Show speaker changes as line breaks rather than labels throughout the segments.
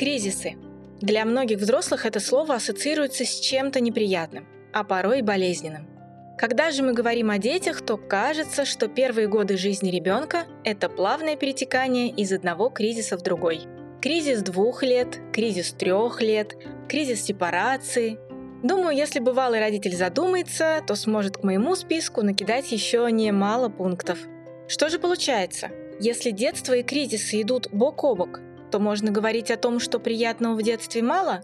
Кризисы. Для многих взрослых это слово ассоциируется с чем-то неприятным, а порой и болезненным. Когда же мы говорим о детях, то кажется, что первые годы жизни ребенка – это плавное перетекание из одного кризиса в другой. Кризис двух лет, кризис трех лет, кризис сепарации. Думаю, если бывалый родитель задумается, то сможет к моему списку накидать еще немало пунктов. Что же получается? Если детство и кризисы идут бок о бок, то можно говорить о том, что приятного в детстве мало?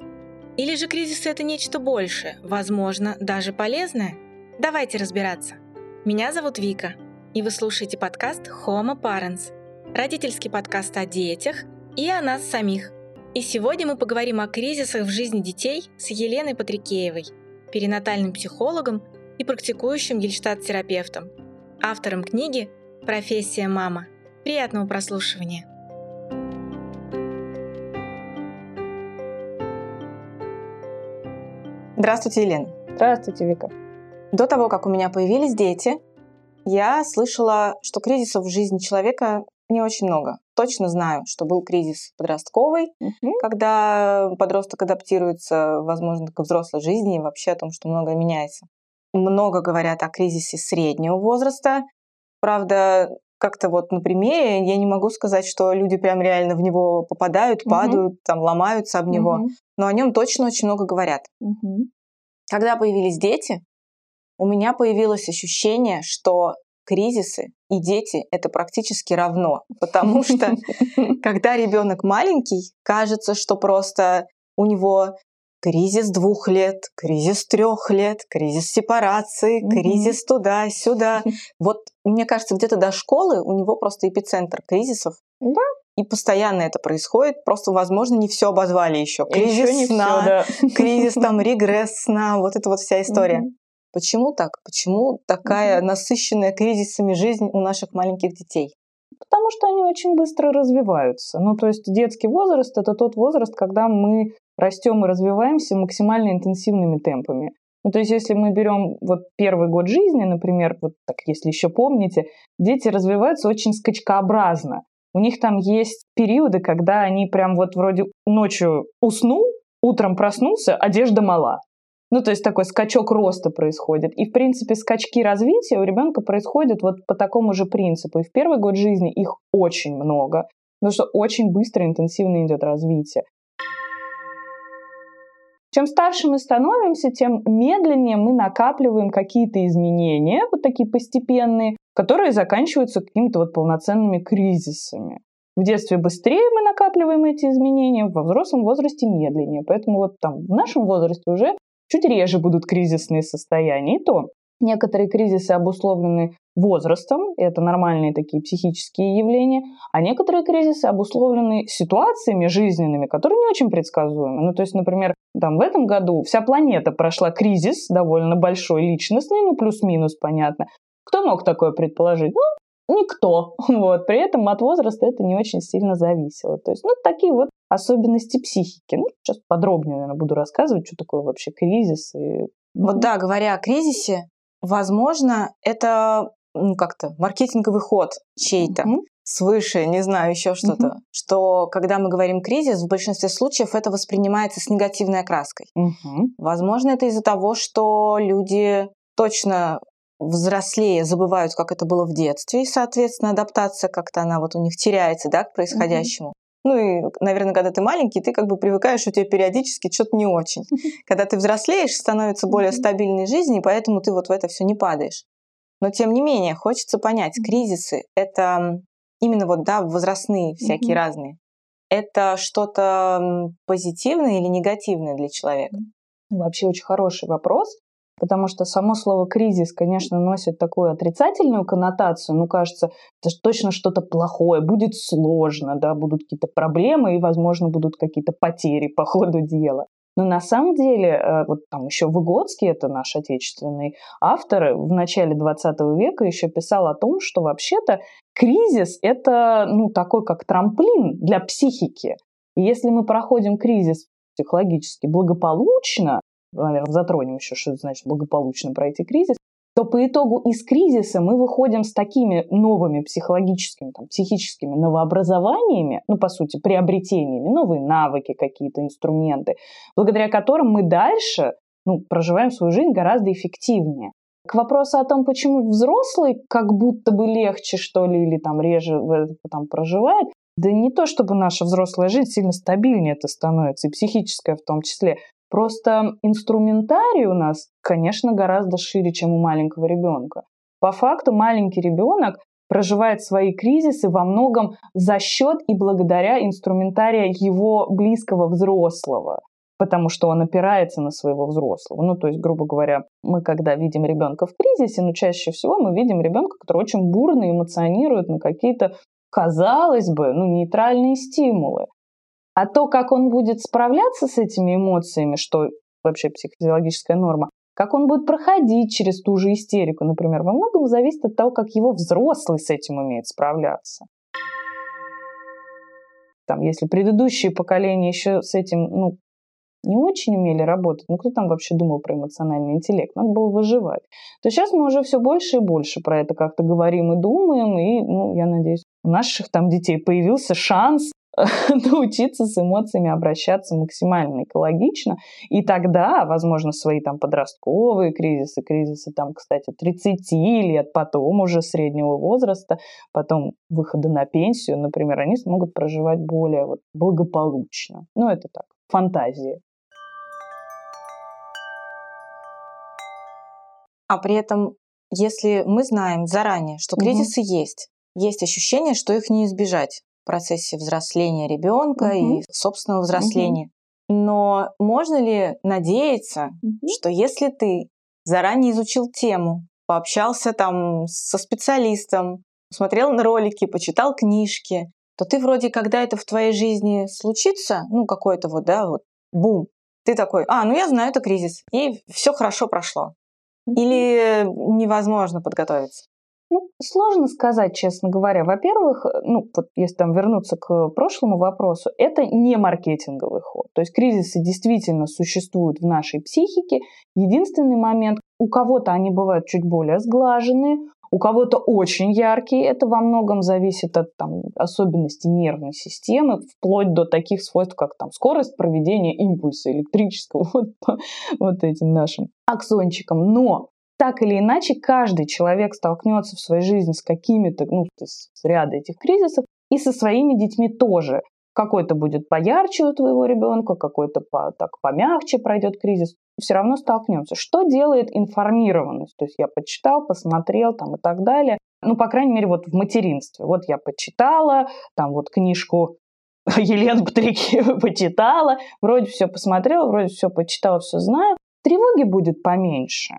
Или же кризисы — это нечто большее, возможно, даже полезное? Давайте разбираться. Меня зовут Вика, и вы слушаете подкаст Homo Parents, родительский подкаст о детях и о нас самих. И сегодня мы поговорим о кризисах в жизни детей с Еленой Патрикеевой, перинатальным психологом и практикующим гельштадт-терапевтом, автором книги «Профессия мама». Приятного прослушивания!
Здравствуйте, Елена.
Здравствуйте, Вика.
До того, как у меня появились дети, я слышала, что кризисов в жизни человека не очень много. Точно знаю, что был кризис подростковый, угу. когда подросток адаптируется, возможно, к взрослой жизни и вообще о том, что многое меняется. Много говорят о кризисе среднего возраста. Правда, как-то вот на примере я не могу сказать, что люди прям реально в него попадают, падают, там ломаются об него, угу. но о нем точно очень много говорят. Угу. Когда появились дети, у меня появилось ощущение, что кризисы и дети это практически равно, потому что когда ребенок маленький, кажется, что просто у него кризис двух лет, кризис трех лет, кризис сепарации, mm-hmm. кризис туда-сюда. Вот мне кажется, где-то до школы у него просто эпицентр кризисов. Да. И постоянно это происходит. Просто, возможно, не все обозвали еще. Кризис еще сна, всё, да. кризис там, регресс сна, вот эта вот вся история. Mm-hmm. Почему так? Почему такая mm-hmm. насыщенная кризисами жизнь у наших маленьких детей?
Потому что они очень быстро развиваются. Ну, то есть детский возраст – это тот возраст, когда мы растем и развиваемся максимально интенсивными темпами. Ну, то есть, если мы берем вот первый год жизни, например, вот так, если еще помните, дети развиваются очень скачкообразно. У них там есть периоды, когда они прям вот вроде ночью уснул, утром проснулся, одежда мала. Ну, то есть такой скачок роста происходит. И, в принципе, скачки развития у ребенка происходят вот по такому же принципу. И в первый год жизни их очень много, потому что очень быстро, интенсивно идет развитие. Чем старше мы становимся, тем медленнее мы накапливаем какие-то изменения, вот такие постепенные, которые заканчиваются какими-то вот полноценными кризисами. В детстве быстрее мы накапливаем эти изменения, во взрослом возрасте медленнее. Поэтому вот там в нашем возрасте уже чуть реже будут кризисные состояния. И то некоторые кризисы обусловлены возрастом, это нормальные такие психические явления, а некоторые кризисы обусловлены ситуациями жизненными, которые не очень предсказуемы. Ну, то есть, например, там в этом году вся планета прошла кризис довольно большой личностный, ну, плюс-минус, понятно. Кто мог такое предположить? Ну, никто. Вот. При этом от возраста это не очень сильно зависело. То есть, ну, такие вот особенности психики. Ну, сейчас подробнее, наверное, буду рассказывать, что такое вообще кризис. И...
Вот да, говоря о кризисе, возможно, это ну, как-то маркетинговый ход чей-то. Mm-hmm свыше, не знаю, еще что-то, mm-hmm. что когда мы говорим кризис, в большинстве случаев это воспринимается с негативной окраской. Mm-hmm. Возможно, это из-за того, что люди точно взрослее забывают, как это было в детстве, и, соответственно, адаптация как-то она вот у них теряется, да, к происходящему. Mm-hmm. Ну и, наверное, когда ты маленький, ты как бы привыкаешь, что тебе периодически что-то не очень. Когда ты взрослеешь, становится более стабильной жизнь, и поэтому ты вот в это все не падаешь. Но тем не менее, хочется понять, кризисы — это именно вот, да, возрастные всякие mm-hmm. разные. Это что-то позитивное или негативное для человека?
Вообще очень хороший вопрос, потому что само слово кризис, конечно, носит такую отрицательную коннотацию. Ну, кажется, это точно что-то плохое, будет сложно, да, будут какие-то проблемы и, возможно, будут какие-то потери по ходу дела. Но на самом деле, э, вот там еще Выгодский, это наш отечественный автор, в начале 20 века еще писал о том, что вообще-то кризис – это ну, такой как трамплин для психики. И если мы проходим кризис психологически благополучно, наверное, затронем еще, что значит благополучно пройти кризис, то по итогу из кризиса мы выходим с такими новыми психологическими, там, психическими новообразованиями, ну, по сути, приобретениями, новые навыки какие-то, инструменты, благодаря которым мы дальше ну, проживаем свою жизнь гораздо эффективнее. К вопросу о том, почему взрослый как будто бы легче, что ли, или там реже там проживает, да не то, чтобы наша взрослая жизнь сильно стабильнее это становится, и психическая в том числе. Просто инструментарий у нас, конечно, гораздо шире, чем у маленького ребенка. По факту маленький ребенок проживает свои кризисы во многом за счет и благодаря инструментария его близкого взрослого потому что он опирается на своего взрослого. Ну, то есть, грубо говоря, мы когда видим ребенка в кризисе, но ну, чаще всего мы видим ребенка, который очень бурно эмоционирует на какие-то, казалось бы, ну, нейтральные стимулы. А то, как он будет справляться с этими эмоциями, что вообще психофизиологическая норма, как он будет проходить через ту же истерику, например, во многом зависит от того, как его взрослый с этим умеет справляться. Там, если предыдущие поколения еще с этим ну, не очень умели работать, ну кто там вообще думал про эмоциональный интеллект, надо было выживать, то сейчас мы уже все больше и больше про это как-то говорим и думаем, и, ну, я надеюсь, у наших там детей появился шанс научиться с эмоциями обращаться максимально экологично. И тогда, возможно, свои там подростковые кризисы, кризисы там, кстати, 30 лет, потом уже среднего возраста, потом выхода на пенсию, например, они смогут проживать более вот, благополучно. Ну, это так, фантазии.
А при этом, если мы знаем заранее, что кризисы угу. есть, есть ощущение, что их не избежать процессе взросления ребенка угу. и собственного взросления. Угу. Но можно ли надеяться, угу. что если ты заранее изучил тему, пообщался там со специалистом, смотрел на ролики, почитал книжки, то ты вроде, когда это в твоей жизни случится, ну какой-то вот, да, вот бум, ты такой, а, ну я знаю, это кризис, и все хорошо прошло. Или невозможно подготовиться?
Ну, сложно сказать, честно говоря. Во-первых, ну, вот если там вернуться к прошлому вопросу, это не маркетинговый ход. То есть кризисы действительно существуют в нашей психике. Единственный момент, у кого-то они бывают чуть более сглаженные, у кого-то очень яркие, это во многом зависит от там, особенностей нервной системы, вплоть до таких свойств, как там, скорость проведения импульса электрического вот, по вот этим нашим аксончикам. Но так или иначе, каждый человек столкнется в своей жизни с какими-то, ну, с ряда этих кризисов, и со своими детьми тоже. Какой-то будет поярче у твоего ребенка, какой-то по, так помягче пройдет кризис все равно столкнемся. Что делает информированность? То есть я почитал, посмотрел там и так далее. Ну, по крайней мере, вот в материнстве. Вот я почитала, там вот книжку Елены Патрикеевой почитала, вроде все посмотрела, вроде все почитала, все знаю. Тревоги будет поменьше.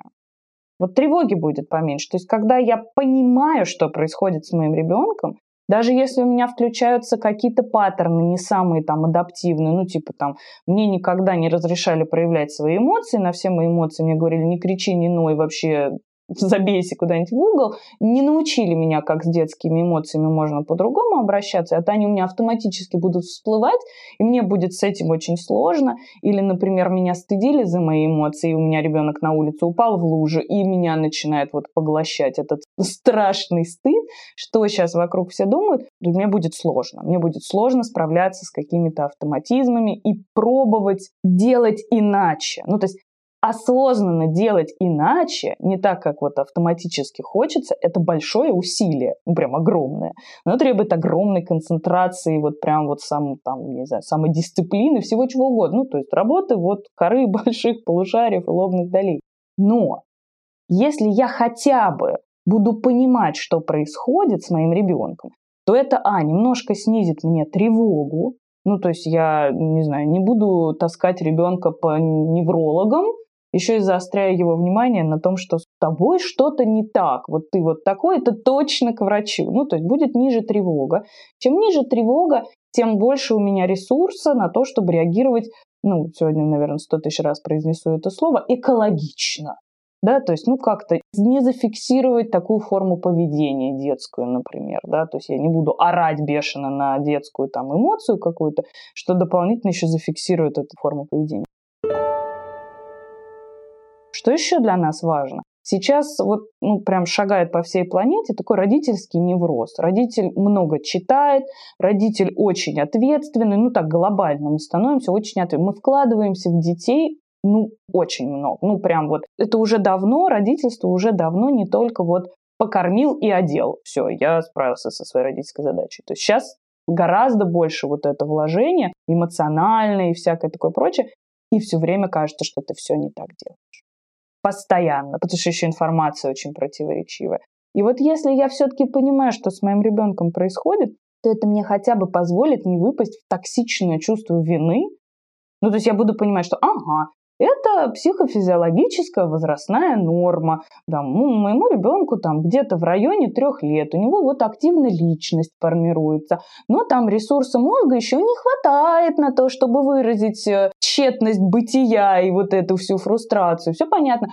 Вот тревоги будет поменьше. То есть, когда я понимаю, что происходит с моим ребенком, даже если у меня включаются какие-то паттерны, не самые там адаптивные, ну типа там мне никогда не разрешали проявлять свои эмоции, на все мои эмоции мне говорили не кричи, не ной, вообще забейся куда-нибудь в угол, не научили меня, как с детскими эмоциями можно по-другому обращаться, это они у меня автоматически будут всплывать, и мне будет с этим очень сложно. Или, например, меня стыдили за мои эмоции, и у меня ребенок на улице упал в лужу, и меня начинает вот поглощать этот страшный стыд, что сейчас вокруг все думают, то мне будет сложно. Мне будет сложно справляться с какими-то автоматизмами и пробовать делать иначе. Ну, то есть осознанно делать иначе, не так, как вот автоматически хочется, это большое усилие, ну, прям огромное. Оно требует огромной концентрации, вот прям вот сам, там, не знаю, самодисциплины, всего чего угодно. Ну, то есть работы вот коры больших полушариев и лобных долей. Но если я хотя бы буду понимать, что происходит с моим ребенком, то это, а, немножко снизит мне тревогу, ну, то есть я, не знаю, не буду таскать ребенка по неврологам, еще и заостряя его внимание на том, что с тобой что-то не так, вот ты вот такой, это точно к врачу. Ну, то есть будет ниже тревога. Чем ниже тревога, тем больше у меня ресурса на то, чтобы реагировать, ну, сегодня, наверное, сто тысяч раз произнесу это слово, экологично. Да, то есть, ну, как-то не зафиксировать такую форму поведения детскую, например, да, то есть я не буду орать бешено на детскую там эмоцию какую-то, что дополнительно еще зафиксирует эту форму поведения. Что еще для нас важно? Сейчас вот ну, прям шагает по всей планете такой родительский невроз. Родитель много читает, родитель очень ответственный, ну так глобально мы становимся очень ответственны. Мы вкладываемся в детей ну, очень много. Ну, прям вот. Это уже давно, родительство уже давно не только вот покормил и одел. Все, я справился со своей родительской задачей. То есть сейчас гораздо больше вот это вложение эмоциональное и всякое такое прочее. И все время кажется, что ты все не так делаешь постоянно, потому что еще информация очень противоречивая. И вот если я все-таки понимаю, что с моим ребенком происходит, то это мне хотя бы позволит не выпасть в токсичное чувство вины. Ну, то есть я буду понимать, что ага, это психофизиологическая возрастная норма. Да, моему ребенку там где-то в районе трех лет, у него вот активно личность формируется, но там ресурса мозга еще не хватает на то, чтобы выразить э, тщетность бытия и вот эту всю фрустрацию. Все понятно.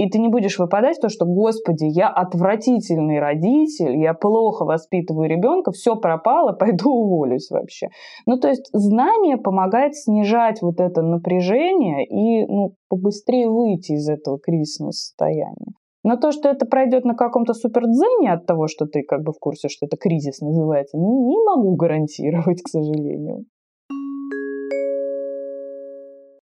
И ты не будешь выпадать то, что, господи, я отвратительный родитель, я плохо воспитываю ребенка, все пропало, пойду уволюсь вообще. Ну, то есть знание помогает снижать вот это напряжение и ну, побыстрее выйти из этого кризисного состояния. Но то, что это пройдет на каком-то супердзене от того, что ты как бы в курсе, что это кризис называется, не могу гарантировать, к сожалению.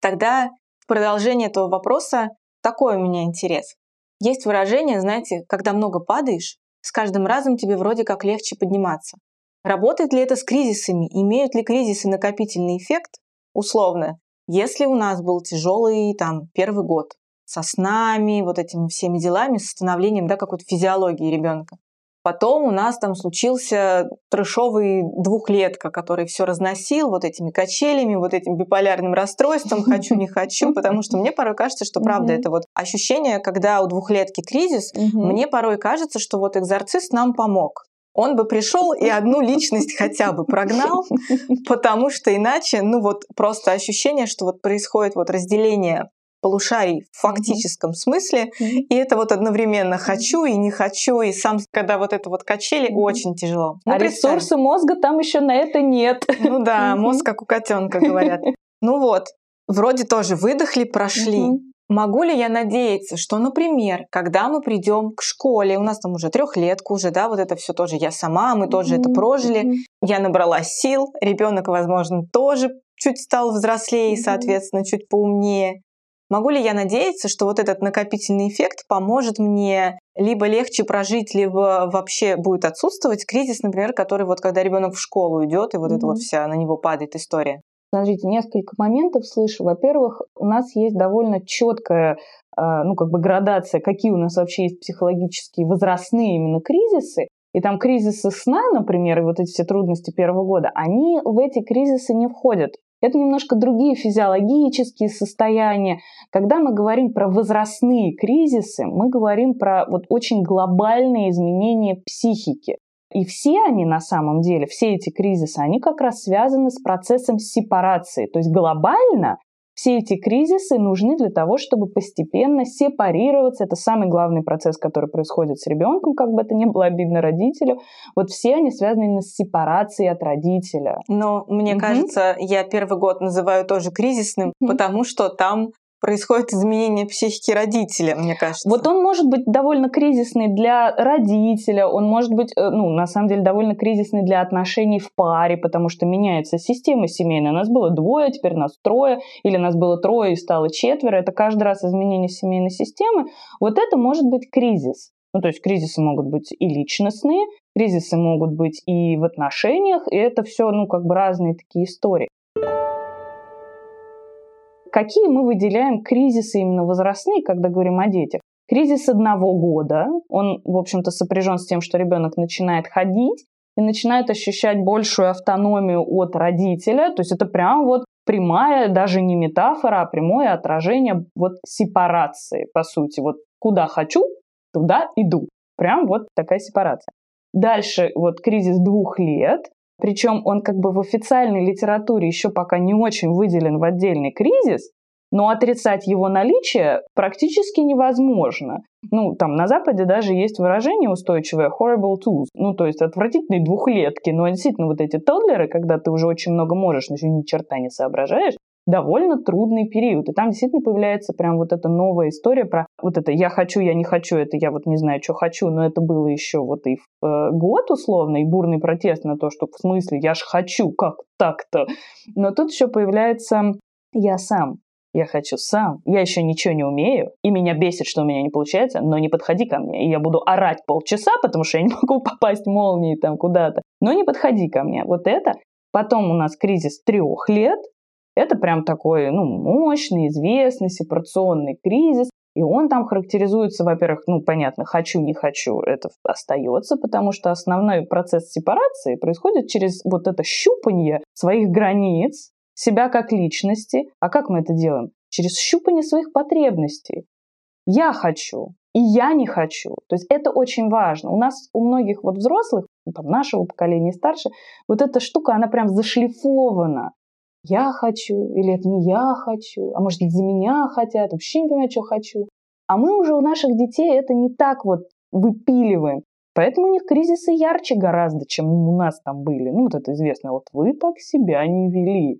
Тогда в продолжение этого вопроса такой у меня интерес. Есть выражение, знаете, когда много падаешь, с каждым разом тебе вроде как легче подниматься. Работает ли это с кризисами? Имеют ли кризисы накопительный эффект? Условно, если у нас был тяжелый там первый год со снами, вот этими всеми делами, с становлением да, какой-то физиологии ребенка, Потом у нас там случился трешовый двухлетка, который все разносил вот этими качелями, вот этим биполярным расстройством «хочу, не хочу», потому что мне порой кажется, что правда это вот ощущение, когда у двухлетки кризис, мне порой кажется, что вот экзорцист нам помог. Он бы пришел и одну личность хотя бы прогнал, потому что иначе, ну вот просто ощущение, что вот происходит вот разделение полушарий в фактическом mm-hmm. смысле, mm-hmm. и это вот одновременно хочу и не хочу, и сам, когда вот это вот качели, mm-hmm. очень тяжело.
Ну, а ресурсы мозга там еще на это нет.
Ну да, mm-hmm. мозг как у котенка говорят. Ну вот, вроде тоже выдохли, прошли. Mm-hmm. Могу ли я надеяться, что, например, когда мы придем к школе, у нас там уже трехлетка уже, да, вот это все тоже я сама, мы тоже mm-hmm. это прожили, я набрала сил, ребенок, возможно, тоже чуть стал взрослее, mm-hmm. соответственно, чуть поумнее. Могу ли я надеяться, что вот этот накопительный эффект поможет мне либо легче прожить, либо вообще будет отсутствовать кризис, например, который вот когда ребенок в школу идет, и вот mm-hmm. это вот вся на него падает история?
Смотрите, несколько моментов слышу. Во-первых, у нас есть довольно четкая а, ну, как бы градация, какие у нас вообще есть психологические возрастные именно кризисы. И там кризисы сна, например, и вот эти все трудности первого года, они в эти кризисы не входят. Это немножко другие физиологические состояния. Когда мы говорим про возрастные кризисы, мы говорим про вот очень глобальные изменения психики. И все они на самом деле, все эти кризисы, они как раз связаны с процессом сепарации. То есть глобально все эти кризисы нужны для того, чтобы постепенно сепарироваться. Это самый главный процесс, который происходит с ребенком, как бы это ни было обидно родителю. Вот все они связаны именно с сепарацией от родителя.
Но мне угу. кажется, я первый год называю тоже кризисным, угу. потому что там происходит изменение психики родителя, мне кажется.
Вот он может быть довольно кризисный для родителя, он может быть, э, ну, на самом деле, довольно кризисный для отношений в паре, потому что меняется система семейная. У нас было двое, теперь нас трое, или нас было трое и стало четверо. Это каждый раз изменение семейной системы. Вот это может быть кризис. Ну, то есть кризисы могут быть и личностные, кризисы могут быть и в отношениях, и это все, ну, как бы разные такие истории. Какие мы выделяем кризисы именно возрастные, когда говорим о детях? Кризис одного года, он, в общем-то, сопряжен с тем, что ребенок начинает ходить и начинает ощущать большую автономию от родителя. То есть это прям вот прямая, даже не метафора, а прямое отражение вот сепарации, по сути. Вот куда хочу, туда иду. Прям вот такая сепарация. Дальше вот кризис двух лет, причем он как бы в официальной литературе еще пока не очень выделен в отдельный кризис, но отрицать его наличие практически невозможно. Ну, там на Западе даже есть выражение устойчивое horrible twos, ну, то есть отвратительные двухлетки. Но действительно вот эти тоддлеры, когда ты уже очень много можешь, но еще ни черта не соображаешь, довольно трудный период. И там действительно появляется прям вот эта новая история про вот это «я хочу, я не хочу», это я вот не знаю, что хочу, но это было еще вот и в э, год условно, и бурный протест на то, что в смысле «я ж хочу, как так-то?». Но тут еще появляется «я сам». Я хочу сам, я еще ничего не умею, и меня бесит, что у меня не получается, но не подходи ко мне, и я буду орать полчаса, потому что я не могу попасть молнией там куда-то, но не подходи ко мне. Вот это. Потом у нас кризис трех лет, это прям такой, ну, мощный, известный сепарационный кризис. И он там характеризуется, во-первых, ну, понятно, хочу, не хочу, это остается, потому что основной процесс сепарации происходит через вот это щупание своих границ, себя как личности. А как мы это делаем? Через щупание своих потребностей. Я хочу, и я не хочу. То есть это очень важно. У нас, у многих вот взрослых, там, нашего поколения старше, вот эта штука, она прям зашлифована я хочу, или это не я хочу, а может быть за меня хотят, вообще не понимаю, что хочу. А мы уже у наших детей это не так вот выпиливаем. Поэтому у них кризисы ярче гораздо, чем у нас там были. Ну, вот это известно, вот вы так себя не вели.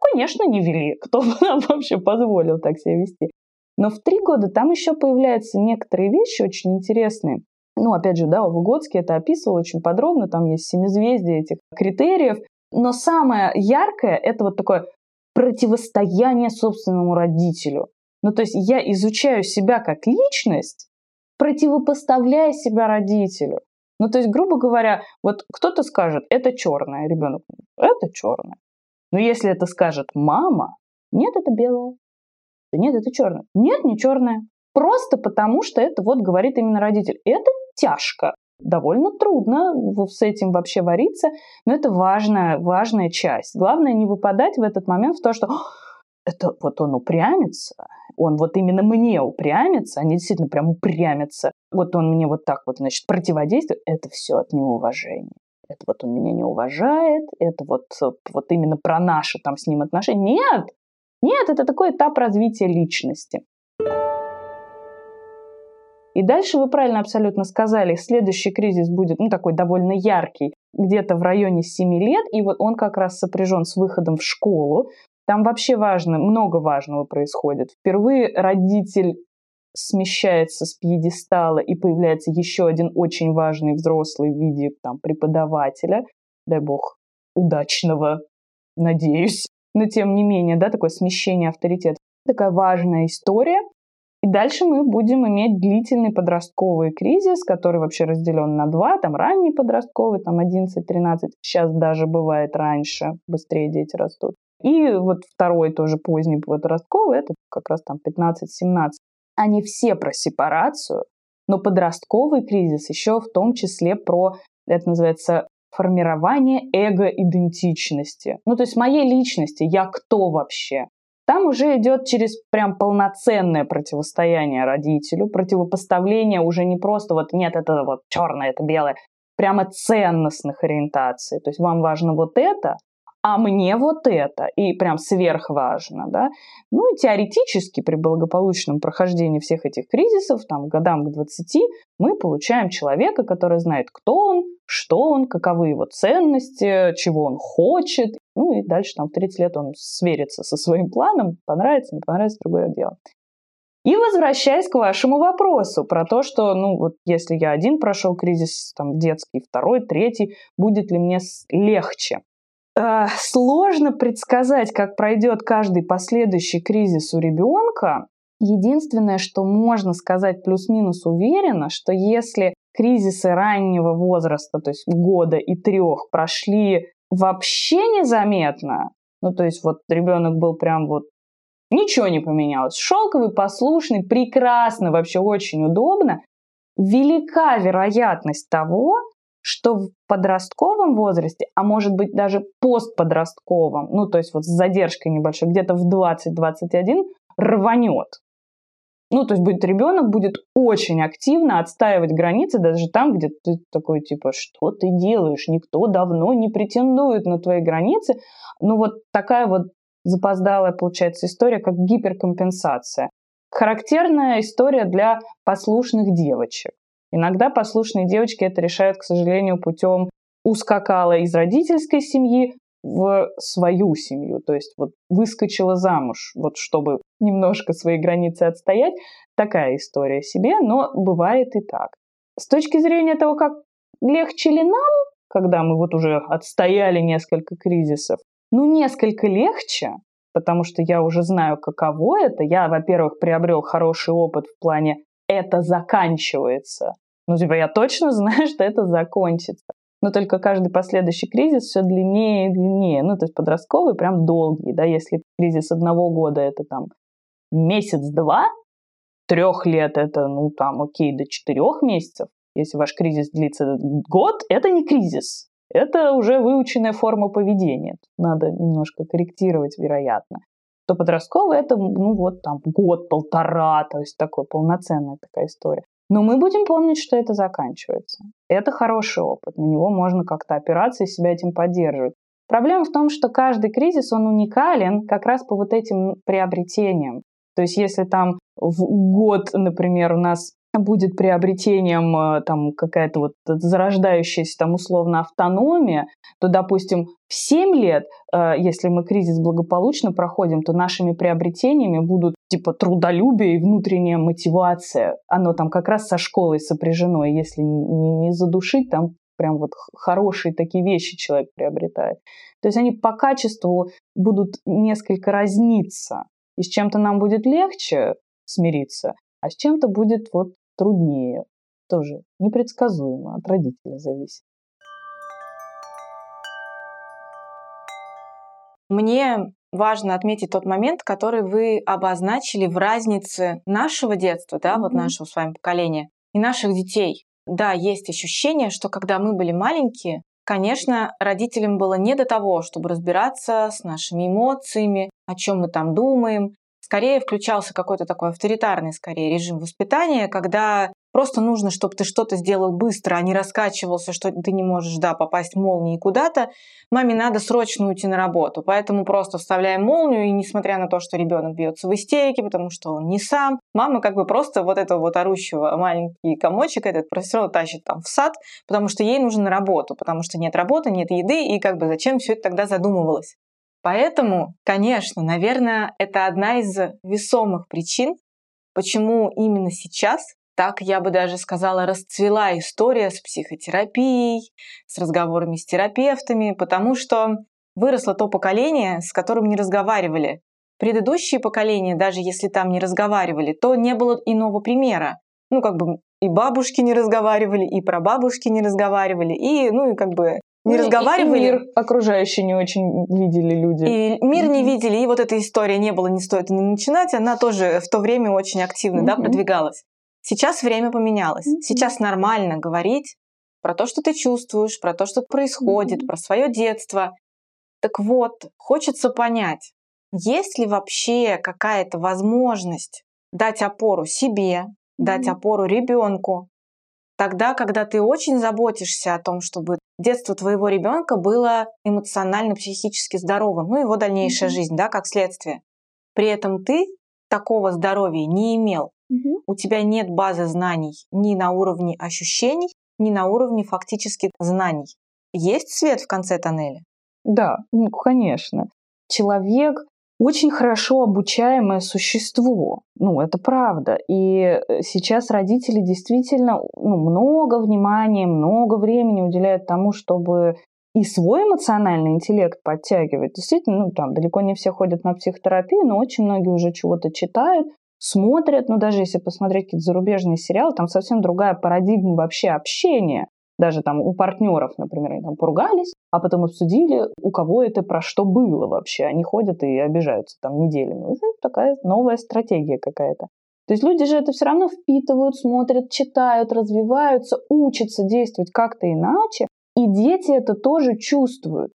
Конечно, не вели. Кто бы нам вообще позволил так себя вести? Но в три года там еще появляются некоторые вещи очень интересные. Ну, опять же, да, Выгодский это описывал очень подробно, там есть семизвездие этих критериев, но самое яркое – это вот такое противостояние собственному родителю. Ну, то есть я изучаю себя как личность, противопоставляя себя родителю. Ну, то есть, грубо говоря, вот кто-то скажет, это черное, ребенок, это черное. Но если это скажет мама, нет, это белое. нет, это черное. Нет, не черное. Просто потому, что это вот говорит именно родитель. Это тяжко довольно трудно с этим вообще вариться, но это важная, важная часть. Главное не выпадать в этот момент в то, что это вот он упрямится, он вот именно мне упрямится, они действительно прям упрямятся, вот он мне вот так вот, значит, противодействует, это все от неуважения. Это вот он меня не уважает, это вот, вот именно про наши там с ним отношения. Нет, нет, это такой этап развития личности. И дальше вы правильно абсолютно сказали, следующий кризис будет ну, такой довольно яркий, где-то в районе 7 лет, и вот он как раз сопряжен с выходом в школу. Там вообще важно, много важного происходит. Впервые родитель смещается с пьедестала и появляется еще один очень важный взрослый в виде там, преподавателя, дай бог, удачного, надеюсь. Но тем не менее, да, такое смещение авторитета. Такая важная история, дальше мы будем иметь длительный подростковый кризис, который вообще разделен на два. Там ранний подростковый, там 11-13, сейчас даже бывает раньше, быстрее дети растут. И вот второй тоже поздний подростковый, это как раз там 15-17. Они все про сепарацию, но подростковый кризис еще в том числе про, это называется, формирование эго-идентичности. Ну, то есть моей личности, я кто вообще? Там уже идет через прям полноценное противостояние родителю, противопоставление уже не просто вот нет, это вот черное, это белое, прямо ценностных ориентаций. То есть вам важно вот это, а мне вот это, и прям сверхважно, да. Ну теоретически при благополучном прохождении всех этих кризисов, там, годам к 20, мы получаем человека, который знает, кто он, что он, каковы его ценности, чего он хочет. Ну и дальше там в 30 лет он сверится со своим планом, понравится, не понравится, другое дело. И возвращаясь к вашему вопросу про то, что, ну, вот если я один прошел кризис, там, детский, второй, третий, будет ли мне легче? Э, сложно предсказать, как пройдет каждый последующий кризис у ребенка. Единственное, что можно сказать плюс-минус уверенно, что если кризисы раннего возраста, то есть года и трех, прошли вообще незаметно, ну то есть вот ребенок был прям вот ничего не поменялось, шелковый, послушный, прекрасно, вообще очень удобно, велика вероятность того, что в подростковом возрасте, а может быть даже постподростковом, ну то есть вот с задержкой небольшой, где-то в 20-21 рванет. Ну, то есть будет ребенок будет очень активно отстаивать границы даже там, где ты такой типа, что ты делаешь, никто давно не претендует на твои границы. Ну вот такая вот запоздалая получается история, как гиперкомпенсация. Характерная история для послушных девочек. Иногда послушные девочки это решают, к сожалению, путем ускакала из родительской семьи, в свою семью, то есть вот выскочила замуж, вот чтобы немножко свои границы отстоять, такая история себе, но бывает и так. С точки зрения того, как легче ли нам, когда мы вот уже отстояли несколько кризисов, ну, несколько легче, потому что я уже знаю, каково это. Я, во-первых, приобрел хороший опыт в плане «это заканчивается». Ну, типа, я точно знаю, что это закончится. Но только каждый последующий кризис все длиннее и длиннее. Ну, то есть подростковый прям долгий, да, если кризис одного года это там месяц-два, трех лет это, ну, там, окей, до четырех месяцев. Если ваш кризис длится год, это не кризис. Это уже выученная форма поведения. Надо немножко корректировать, вероятно. То подростковый это, ну вот там год-полтора, то есть такой полноценная такая история. Но мы будем помнить, что это заканчивается. Это хороший опыт, на него можно как-то опираться и себя этим поддерживать. Проблема в том, что каждый кризис, он уникален как раз по вот этим приобретениям. То есть если там в год, например, у нас будет приобретением э, там какая-то вот зарождающаяся там условно автономия, то, допустим, в 7 лет, э, если мы кризис благополучно проходим, то нашими приобретениями будут типа трудолюбие и внутренняя мотивация. Оно там как раз со школой сопряжено. И если не задушить, там прям вот хорошие такие вещи человек приобретает. То есть они по качеству будут несколько разниться. И с чем-то нам будет легче смириться, а с чем-то будет вот труднее. Тоже непредсказуемо, от родителя зависит.
Мне важно отметить тот момент, который вы обозначили в разнице нашего детства, да, mm-hmm. вот нашего с вами поколения, и наших детей. Да, есть ощущение, что когда мы были маленькие, конечно, родителям было не до того, чтобы разбираться с нашими эмоциями, о чем мы там думаем, скорее включался какой-то такой авторитарный, скорее, режим воспитания, когда просто нужно, чтобы ты что-то сделал быстро, а не раскачивался, что ты не можешь, да, попасть молнией куда-то. Маме надо срочно уйти на работу, поэтому просто вставляем молнию, и несмотря на то, что ребенок бьется в истерике, потому что он не сам, мама как бы просто вот этого вот орущего маленький комочек этот все тащит там в сад, потому что ей нужно на работу, потому что нет работы, нет еды, и как бы зачем все это тогда задумывалось. Поэтому, конечно, наверное, это одна из весомых причин, почему именно сейчас так, я бы даже сказала, расцвела история с психотерапией, с разговорами с терапевтами, потому что выросло то поколение, с которым не разговаривали. Предыдущие поколения, даже если там не разговаривали, то не было иного примера. Ну, как бы и бабушки не разговаривали, и прабабушки не разговаривали, и, ну, и как бы не ну, разговаривали. И
мир окружающий не очень видели люди.
И мир mm-hmm. не видели, и вот эта история не было, не стоит не начинать, она тоже в то время очень активно mm-hmm. да, продвигалась. Сейчас время поменялось. Mm-hmm. Сейчас нормально говорить про то, что ты чувствуешь, про то, что происходит, mm-hmm. про свое детство. Так вот, хочется понять, есть ли вообще какая-то возможность дать опору себе, mm-hmm. дать опору ребенку, тогда, когда ты очень заботишься о том, чтобы детство твоего ребенка было эмоционально-психически здоровым, ну его дальнейшая mm-hmm. жизнь, да, как следствие. При этом ты такого здоровья не имел. Mm-hmm. У тебя нет базы знаний ни на уровне ощущений, ни на уровне фактических знаний. Есть свет в конце тоннеля?
Да, ну, конечно. Человек очень хорошо обучаемое существо. Ну, это правда. И э, сейчас родители действительно ну, много внимания, много времени уделяют тому, чтобы и свой эмоциональный интеллект подтягивать. Действительно, ну, там далеко не все ходят на психотерапию, но очень многие уже чего-то читают, смотрят. Ну, даже если посмотреть какие-то зарубежные сериалы, там совсем другая парадигма вообще общения даже там у партнеров, например, они там поругались, а потом обсудили, у кого это про что было вообще. Они ходят и обижаются там неделями. Это такая новая стратегия какая-то. То есть люди же это все равно впитывают, смотрят, читают, развиваются, учатся действовать как-то иначе. И дети это тоже чувствуют.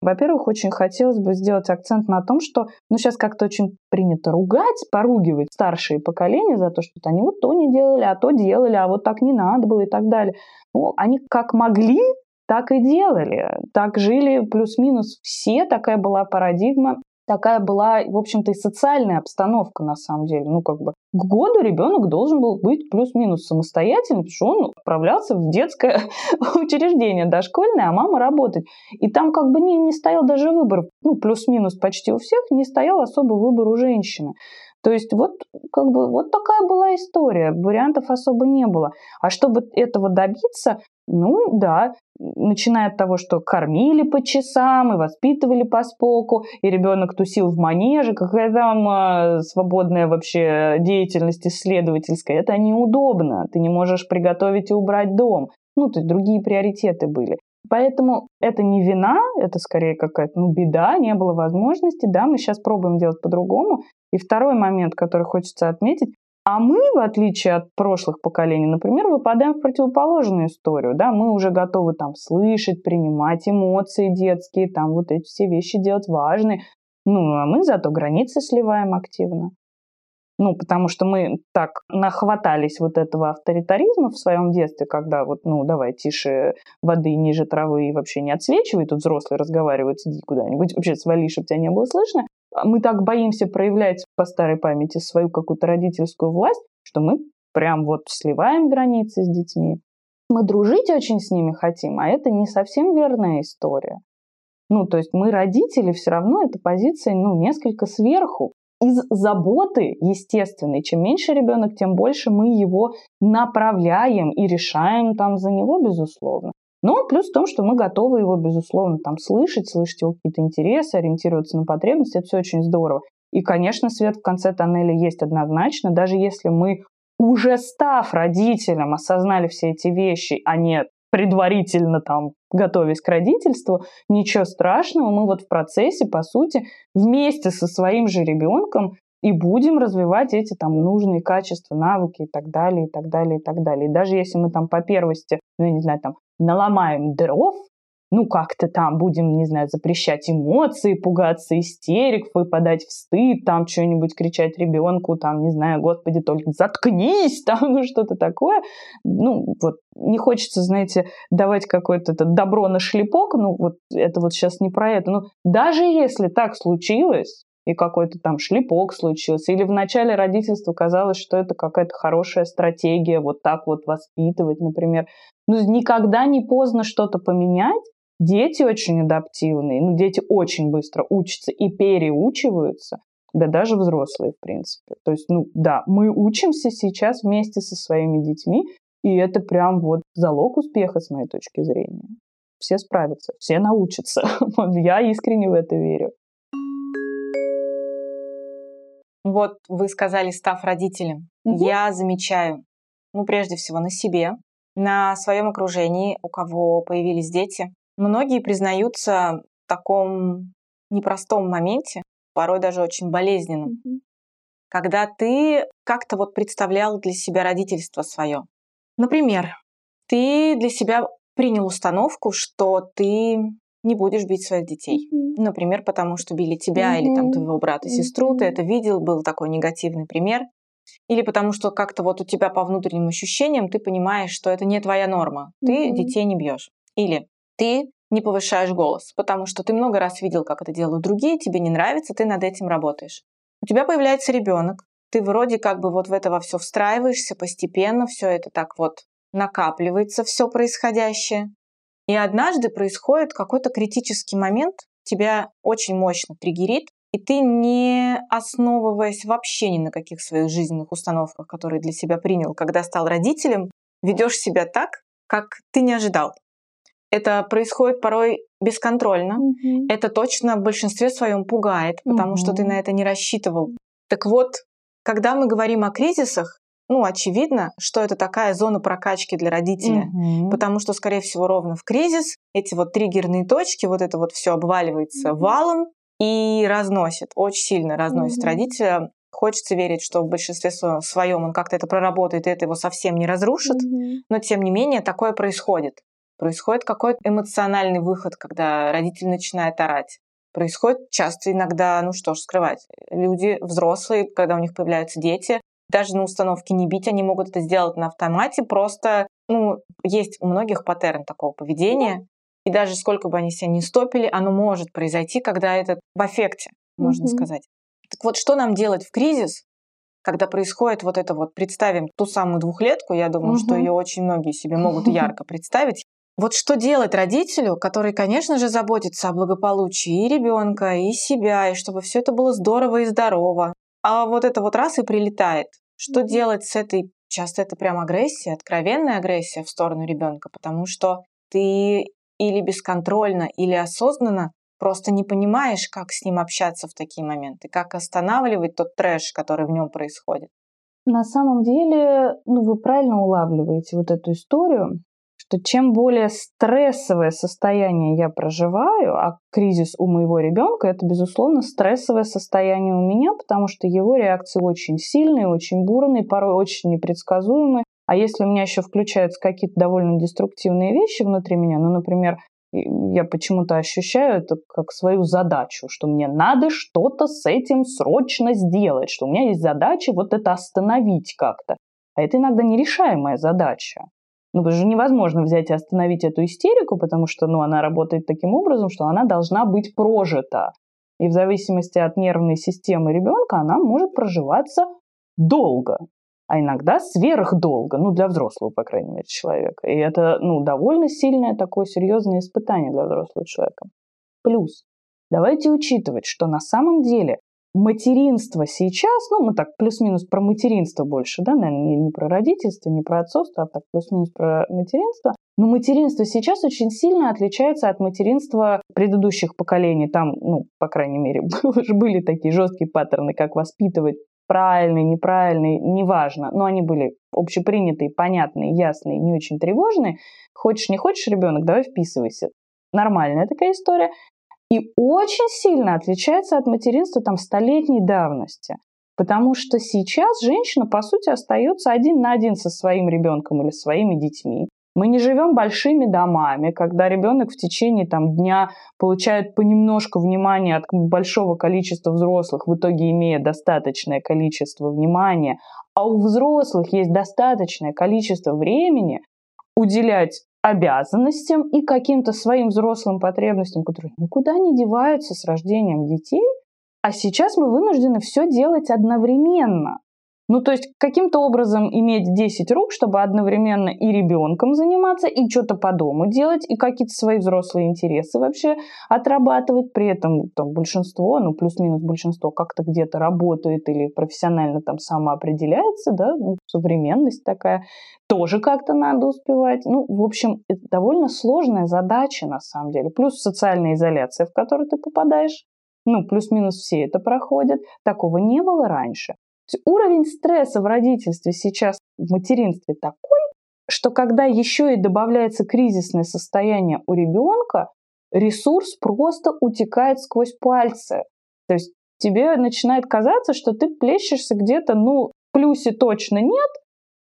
Во-первых, очень хотелось бы сделать акцент на том, что ну, сейчас как-то очень принято ругать, поругивать старшие поколения за то, что они вот то не делали, а то делали, а вот так не надо было и так далее. Ну, они как могли, так и делали. Так жили плюс-минус все, такая была парадигма. Такая была, в общем-то, и социальная обстановка на самом деле. Ну, как бы к году ребенок должен был быть плюс-минус самостоятельным, потому что он отправлялся в детское учреждение дошкольное, а мама работать. И там как бы не, не стоял даже выбор, ну, плюс-минус почти у всех, не стоял особый выбор у женщины. То есть вот как бы вот такая была история, вариантов особо не было. А чтобы этого добиться, ну да, начиная от того, что кормили по часам и воспитывали по споку, и ребенок тусил в манеже, какая там э, свободная вообще деятельность исследовательская, это неудобно. Ты не можешь приготовить и убрать дом. Ну, то есть другие приоритеты были. Поэтому это не вина, это скорее какая-то ну, беда, не было возможности, да, мы сейчас пробуем делать по-другому. И второй момент, который хочется отметить, а мы, в отличие от прошлых поколений, например, выпадаем в противоположную историю. Да? Мы уже готовы там слышать, принимать эмоции детские, там вот эти все вещи делать важные. Ну, а мы зато границы сливаем активно. Ну, потому что мы так нахватались вот этого авторитаризма в своем детстве, когда вот, ну, давай, тише воды, ниже травы и вообще не отсвечивай, тут взрослый разговаривает, сиди куда-нибудь, вообще свали, чтобы тебя не было слышно. А мы так боимся проявлять по старой памяти свою какую-то родительскую власть, что мы прям вот сливаем границы с детьми. Мы дружить очень с ними хотим, а это не совсем верная история. Ну, то есть мы родители, все равно эта позиция, ну, несколько сверху. Из заботы естественной, чем меньше ребенок, тем больше мы его направляем и решаем там за него, безусловно. Но плюс в том, что мы готовы его, безусловно, там слышать, слышать его какие-то интересы, ориентироваться на потребности, это все очень здорово. И, конечно, свет в конце тоннеля есть однозначно, даже если мы уже став родителем, осознали все эти вещи, а не предварительно там готовясь к родительству, ничего страшного, мы вот в процессе, по сути, вместе со своим же ребенком и будем развивать эти там нужные качества, навыки и так далее, и так далее, и так далее. И даже если мы там по первости, ну, я не знаю, там, наломаем дров, ну, как-то там будем, не знаю, запрещать эмоции, пугаться истерик, выпадать в стыд, там что-нибудь кричать ребенку, там, не знаю, господи, только заткнись, там, ну, что-то такое. Ну, вот, не хочется, знаете, давать какое-то добро на шлепок, ну, вот это вот сейчас не про это. Но даже если так случилось, и какой-то там шлепок случился. Или в начале родительства казалось, что это какая-то хорошая стратегия, вот так вот воспитывать, например. Ну, никогда не поздно что-то поменять. Дети очень адаптивные, ну, дети очень быстро учатся и переучиваются, да даже взрослые, в принципе. То есть, ну, да, мы учимся сейчас вместе со своими детьми, и это прям вот залог успеха, с моей точки зрения. Все справятся, все научатся. Я искренне в это верю.
Вот вы сказали, став родителем. Угу. Я замечаю, ну, прежде всего, на себе, на своем окружении, у кого появились дети. Многие признаются в таком непростом моменте, порой даже очень болезненном, угу. когда ты как-то вот представлял для себя родительство свое. Например, ты для себя принял установку, что ты не будешь бить своих детей. Mm-hmm. Например, потому что били тебя mm-hmm. или там твоего брата, сестру, mm-hmm. ты это видел, был такой негативный пример. Или потому что как-то вот у тебя по внутренним ощущениям ты понимаешь, что это не твоя норма. Ты mm-hmm. детей не бьешь. Или ты не повышаешь голос, потому что ты много раз видел, как это делают другие, тебе не нравится, ты над этим работаешь. У тебя появляется ребенок, ты вроде как бы вот в это во все встраиваешься постепенно, все это так вот накапливается, все происходящее. И однажды происходит какой-то критический момент, тебя очень мощно триггерит, и ты, не основываясь вообще ни на каких своих жизненных установках, которые для себя принял, когда стал родителем, ведешь себя так, как ты не ожидал. Это происходит порой бесконтрольно. Mm-hmm. Это точно в большинстве своем пугает, потому mm-hmm. что ты на это не рассчитывал. Так вот, когда мы говорим о кризисах, ну, очевидно, что это такая зона прокачки для родителя, mm-hmm. потому что, скорее всего, ровно в кризис эти вот триггерные точки, вот это вот все обваливается mm-hmm. валом и разносит, очень сильно разносит mm-hmm. родителя. Хочется верить, что в большинстве своем он как-то это проработает, и это его совсем не разрушит, mm-hmm. но тем не менее такое происходит. Происходит какой-то эмоциональный выход, когда родитель начинает орать. Происходит часто иногда, ну что ж скрывать, люди взрослые, когда у них появляются дети, даже на установке не бить, они могут это сделать на автомате, просто, ну, есть у многих паттерн такого поведения, и даже сколько бы они себя не стопили, оно может произойти, когда это в аффекте. можно mm-hmm. сказать. Так вот, что нам делать в кризис, когда происходит вот это вот, представим ту самую двухлетку, я думаю, mm-hmm. что ее очень многие себе могут ярко представить. Вот что делать родителю, который, конечно же, заботится о благополучии и ребенка, и себя, и чтобы все это было здорово и здорово. А вот это вот раз и прилетает. Что делать с этой, часто это прям агрессия, откровенная агрессия в сторону ребенка, потому что ты или бесконтрольно, или осознанно просто не понимаешь, как с ним общаться в такие моменты, как останавливать тот трэш, который в нем происходит.
На самом деле, ну, вы правильно улавливаете вот эту историю что чем более стрессовое состояние я проживаю, а кризис у моего ребенка это, безусловно, стрессовое состояние у меня, потому что его реакции очень сильные, очень бурные, порой очень непредсказуемые. А если у меня еще включаются какие-то довольно деструктивные вещи внутри меня, ну, например, я почему-то ощущаю это как свою задачу, что мне надо что-то с этим срочно сделать, что у меня есть задача вот это остановить как-то. А это иногда нерешаемая задача. Ну, потому что невозможно взять и остановить эту истерику, потому что ну, она работает таким образом, что она должна быть прожита. И в зависимости от нервной системы ребенка она может проживаться долго, а иногда сверхдолго, ну, для взрослого, по крайней мере, человека. И это, ну, довольно сильное такое серьезное испытание для взрослого человека. Плюс, давайте учитывать, что на самом деле материнство сейчас, ну, мы так плюс-минус про материнство больше, да, наверное, не, про родительство, не про отцовство, а так плюс-минус про материнство. Но материнство сейчас очень сильно отличается от материнства предыдущих поколений. Там, ну, по крайней мере, были такие жесткие паттерны, как воспитывать правильный, неправильный, неважно, но они были общепринятые, понятные, ясные, не очень тревожные. Хочешь, не хочешь, ребенок, давай вписывайся. Нормальная такая история и очень сильно отличается от материнства там столетней давности. Потому что сейчас женщина, по сути, остается один на один со своим ребенком или своими детьми. Мы не живем большими домами, когда ребенок в течение там, дня получает понемножку внимания от большого количества взрослых, в итоге имея достаточное количество внимания, а у взрослых есть достаточное количество времени уделять обязанностям и каким-то своим взрослым потребностям, которые никуда не деваются с рождением детей, а сейчас мы вынуждены все делать одновременно. Ну, то есть каким-то образом иметь 10 рук, чтобы одновременно и ребенком заниматься, и что-то по дому делать, и какие-то свои взрослые интересы вообще отрабатывать. При этом там, большинство, ну, плюс-минус большинство как-то где-то работает или профессионально там самоопределяется, да, ну, современность такая, тоже как-то надо успевать. Ну, в общем, это довольно сложная задача на самом деле. Плюс социальная изоляция, в которую ты попадаешь. Ну, плюс-минус все это проходят. Такого не было раньше есть уровень стресса в родительстве сейчас в материнстве такой, что когда еще и добавляется кризисное состояние у ребенка, ресурс просто утекает сквозь пальцы. То есть тебе начинает казаться, что ты плещешься где-то, ну, в плюсе точно нет,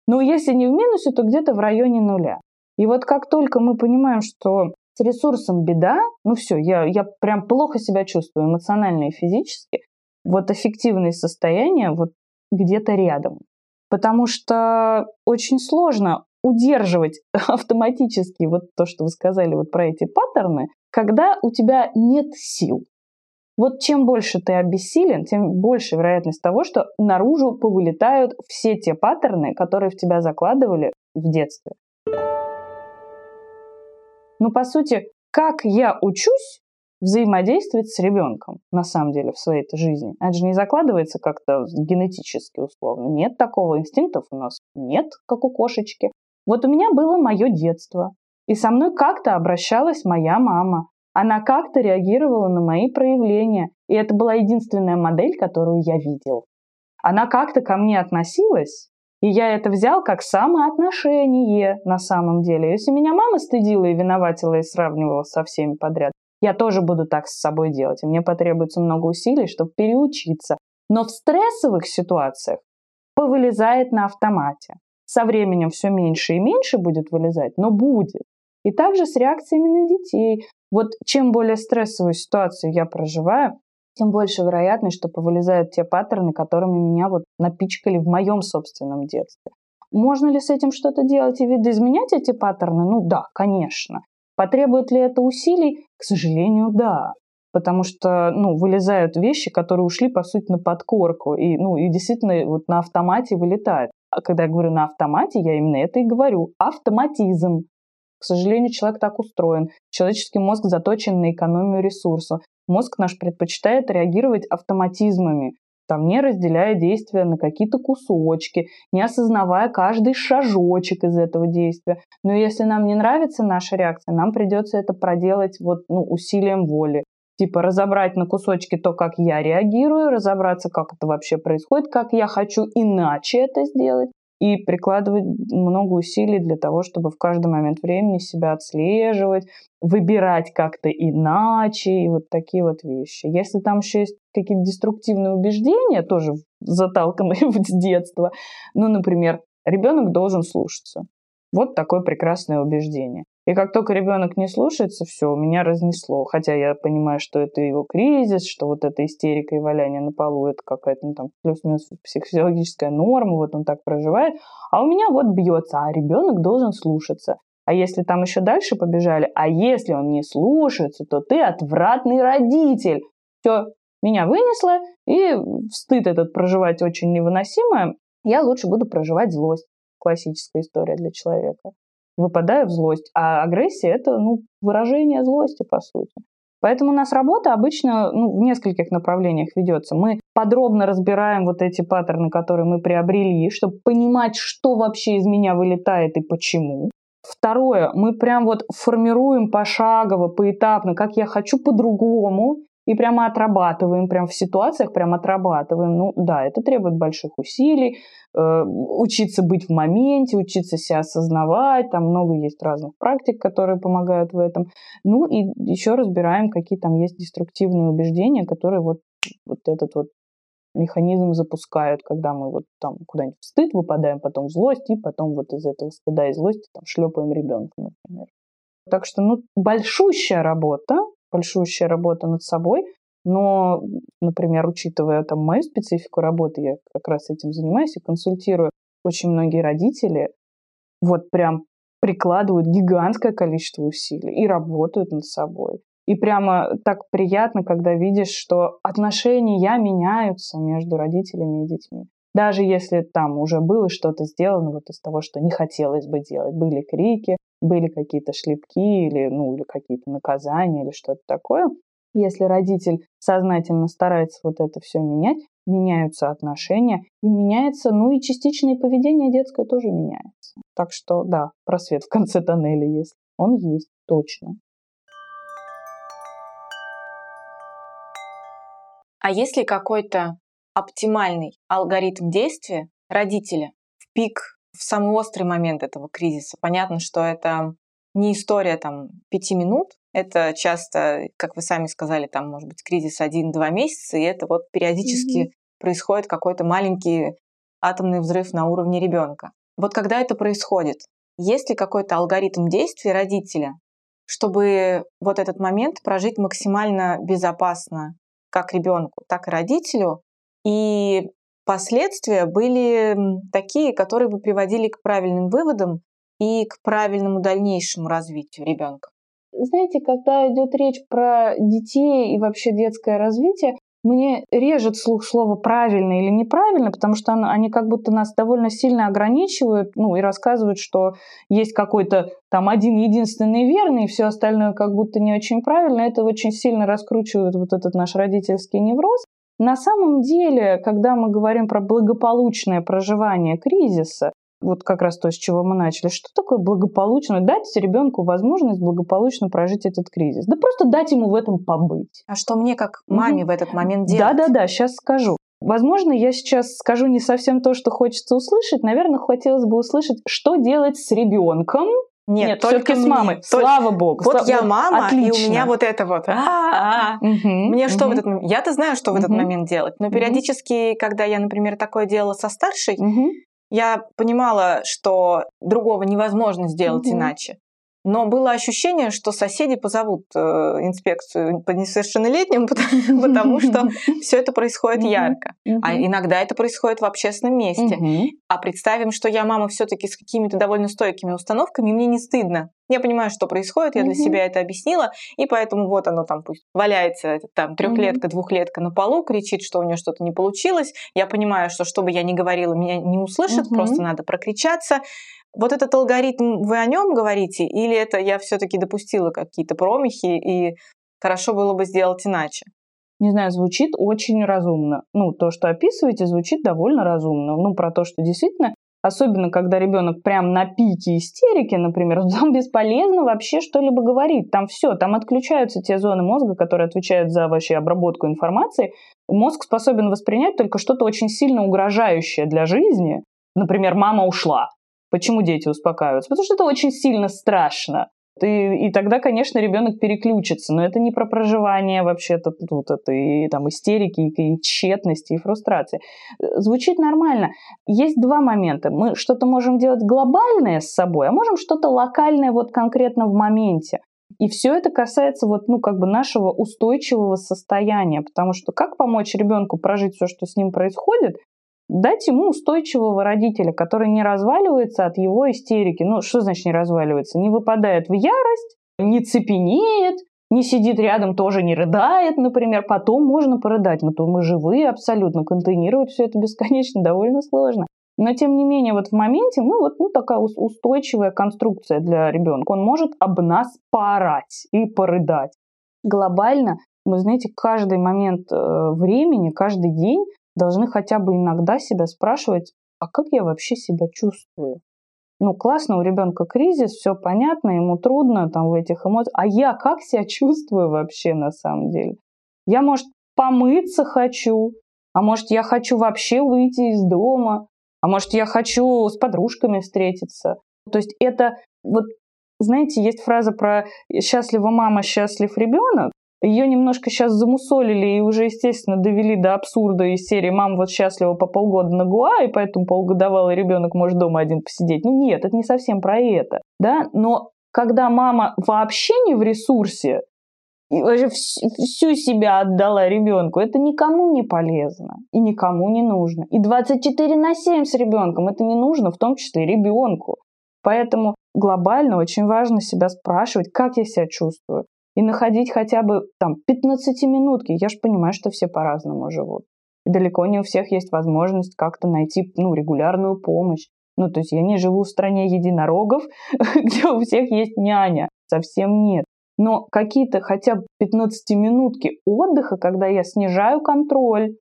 но если не в минусе, то где-то в районе нуля. И вот как только мы понимаем, что с ресурсом беда, ну все, я, я прям плохо себя чувствую эмоционально и физически, вот эффективные состояния, вот где-то рядом. Потому что очень сложно удерживать автоматически вот то, что вы сказали вот про эти паттерны, когда у тебя нет сил. Вот чем больше ты обессилен, тем больше вероятность того, что наружу повылетают все те паттерны, которые в тебя закладывали в детстве. Ну, по сути, как я учусь, взаимодействовать с ребенком, на самом деле, в своей -то жизни. Это же не закладывается как-то генетически условно. Нет такого инстинктов у нас. Нет, как у кошечки. Вот у меня было мое детство. И со мной как-то обращалась моя мама. Она как-то реагировала на мои проявления. И это была единственная модель, которую я видел. Она как-то ко мне относилась, и я это взял как самоотношение на самом деле. Если меня мама стыдила и виноватила и сравнивала со всеми подряд, я тоже буду так с собой делать. И мне потребуется много усилий, чтобы переучиться. Но в стрессовых ситуациях повылезает на автомате. Со временем все меньше и меньше будет вылезать, но будет. И также с реакциями на детей. Вот чем более стрессовую ситуацию я проживаю, тем больше вероятность, что повылезают те паттерны, которыми меня вот напичкали в моем собственном детстве. Можно ли с этим что-то делать и видоизменять эти паттерны? Ну да, конечно. Потребует ли это усилий? К сожалению, да. потому что, ну, вылезают вещи, которые ушли, по сути, на подкорку, и, ну, и действительно вот на автомате вылетают. А когда я говорю на автомате, я именно это и говорю. Автоматизм. К сожалению, человек так устроен. Человеческий мозг заточен на экономию ресурса. Мозг наш предпочитает реагировать автоматизмами там, не разделяя действия на какие-то кусочки, не осознавая каждый шажочек из этого действия. Но если нам не нравится наша реакция, нам придется это проделать вот, ну, усилием воли. Типа разобрать на кусочки то, как я реагирую, разобраться, как это вообще происходит, как я хочу иначе это сделать, и прикладывать много усилий для того, чтобы в каждый момент времени себя отслеживать, выбирать как-то иначе и вот такие вот вещи. Если там еще есть какие-то деструктивные убеждения, тоже заталканные с детства, ну, например, ребенок должен слушаться. Вот такое прекрасное убеждение. И как только ребенок не слушается, все, меня разнесло. Хотя я понимаю, что это его кризис, что вот эта истерика и валяние на полу, это какая-то ну, там плюс-минус психологическая норма, вот он так проживает. А у меня вот бьется, а ребенок должен слушаться. А если там еще дальше побежали, а если он не слушается, то ты отвратный родитель. Все, меня вынесло, и стыд этот проживать очень невыносимо. Я лучше буду проживать злость. Классическая история для человека выпадаю в злость. А агрессия — это ну, выражение злости, по сути. Поэтому у нас работа обычно ну, в нескольких направлениях ведется. Мы подробно разбираем вот эти паттерны, которые мы приобрели, чтобы понимать, что вообще из меня вылетает и почему. Второе, мы прям вот формируем пошагово, поэтапно, как я хочу по-другому, и прямо отрабатываем, прям в ситуациях прям отрабатываем. Ну да, это требует больших усилий, э, учиться быть в моменте, учиться себя осознавать, там много есть разных практик, которые помогают в этом. Ну и еще разбираем, какие там есть деструктивные убеждения, которые вот, вот этот вот механизм запускают, когда мы вот там куда-нибудь в стыд выпадаем, потом в злость, и потом вот из этого стыда и злости там шлепаем ребенка, например. Так что, ну, большущая работа, большущая работа над собой, но, например, учитывая там мою специфику работы, я как раз этим занимаюсь и консультирую, очень многие родители вот прям прикладывают гигантское количество усилий и работают над собой. И прямо так приятно, когда видишь, что отношения меняются между родителями и детьми. Даже если там уже было что-то сделано вот из того, что не хотелось бы делать. Были крики, были какие-то шлепки или, ну, или какие-то наказания или что-то такое. Если родитель сознательно старается вот это все менять, меняются отношения и меняется, ну и частичное поведение детское тоже меняется. Так что да, просвет в конце тоннеля есть. Он есть, точно.
А если какой-то оптимальный алгоритм действия родителя в пик в самый острый момент этого кризиса. Понятно, что это не история там пяти минут, это часто, как вы сами сказали, там может быть кризис один-два месяца, и это вот периодически mm-hmm. происходит какой-то маленький атомный взрыв на уровне ребенка. Вот когда это происходит, есть ли какой-то алгоритм действий родителя, чтобы вот этот момент прожить максимально безопасно как ребенку, так и родителю, и последствия были такие, которые бы приводили к правильным выводам и к правильному дальнейшему развитию ребенка.
Знаете, когда идет речь про детей и вообще детское развитие, мне режет слух слово правильно или неправильно, потому что они как будто нас довольно сильно ограничивают, ну и рассказывают, что есть какой-то там один единственный верный, и все остальное как будто не очень правильно. Это очень сильно раскручивает вот этот наш родительский невроз. На самом деле, когда мы говорим про благополучное проживание кризиса, вот как раз то, с чего мы начали. Что такое благополучно? Дать ребенку возможность благополучно прожить этот кризис. Да просто дать ему в этом побыть.
А что мне как маме угу. в этот момент делать?
Да-да-да, сейчас скажу. Возможно, я сейчас скажу не совсем то, что хочется услышать. Наверное, хотелось бы услышать, что делать с ребенком,
нет, Нет только с мамой. Только...
Слава богу.
Вот я мама, Отлично. и у меня вот это вот. А-а-а. Мне что в этот момент? Я-то знаю, что в этот момент делать, но периодически, когда я, например, такое делала со старшей, я понимала, что другого невозможно сделать иначе. Но было ощущение, что соседи позовут э, инспекцию по несовершеннолетним, потому что все это происходит ярко. А иногда это происходит в общественном месте. А представим, что я мама все-таки с какими-то довольно стойкими установками, мне не стыдно. Я понимаю, что происходит, я для себя это объяснила, и поэтому вот оно там пусть валяется, там трехлетка, двухлетка на полу, кричит, что у нее что-то не получилось. Я понимаю, что что бы я ни говорила, меня не услышат, просто надо прокричаться. Вот этот алгоритм, вы о нем говорите, или это я все-таки допустила какие-то промахи, и хорошо было бы сделать иначе?
Не знаю, звучит очень разумно. Ну, то, что описываете, звучит довольно разумно. Ну, про то, что действительно, особенно когда ребенок прям на пике истерики, например, там бесполезно вообще что-либо говорить. Там все, там отключаются те зоны мозга, которые отвечают за вообще обработку информации. Мозг способен воспринять только что-то очень сильно угрожающее для жизни. Например, мама ушла. Почему дети успокаиваются? Потому что это очень сильно страшно. И, и тогда, конечно, ребенок переключится, но это не про проживание вообще-то тут это и там истерики, и, и тщетности, и фрустрации. Звучит нормально. Есть два момента. Мы что-то можем делать глобальное с собой, а можем что-то локальное вот конкретно в моменте. И все это касается вот, ну, как бы нашего устойчивого состояния, потому что как помочь ребенку прожить все, что с ним происходит, дать ему устойчивого родителя, который не разваливается от его истерики. Ну, что значит не разваливается? Не выпадает в ярость, не цепенеет, не сидит рядом, тоже не рыдает, например. Потом можно порыдать, но то мы живые абсолютно. Контейнировать все это бесконечно довольно сложно. Но тем не менее, вот в моменте мы вот ну, такая устойчивая конструкция для ребенка. Он может об нас поорать и порыдать. Глобально, вы знаете, каждый момент э, времени, каждый день должны хотя бы иногда себя спрашивать, а как я вообще себя чувствую? Ну, классно, у ребенка кризис, все понятно, ему трудно там в этих эмоциях. А я как себя чувствую вообще на самом деле? Я, может, помыться хочу, а может, я хочу вообще выйти из дома, а может, я хочу с подружками встретиться. То есть это вот, знаете, есть фраза про «счастлива мама, счастлив ребенок», ее немножко сейчас замусолили и уже, естественно, довели до абсурда из серии «Мама вот счастлива по полгода на Гуа, и поэтому полугодовалый ребенок может дома один посидеть». Ну нет, это не совсем про это. Да? Но когда мама вообще не в ресурсе, и вообще всю себя отдала ребенку, это никому не полезно и никому не нужно. И 24 на 7 с ребенком это не нужно, в том числе ребенку. Поэтому глобально очень важно себя спрашивать, как я себя чувствую, и находить хотя бы там 15-минутки. Я же понимаю, что все по-разному живут. И далеко не у всех есть возможность как-то найти ну, регулярную помощь. Ну, то есть я не живу в стране единорогов, где у всех есть няня. Совсем нет. Но какие-то хотя бы 15-минутки отдыха, когда я снижаю контроль,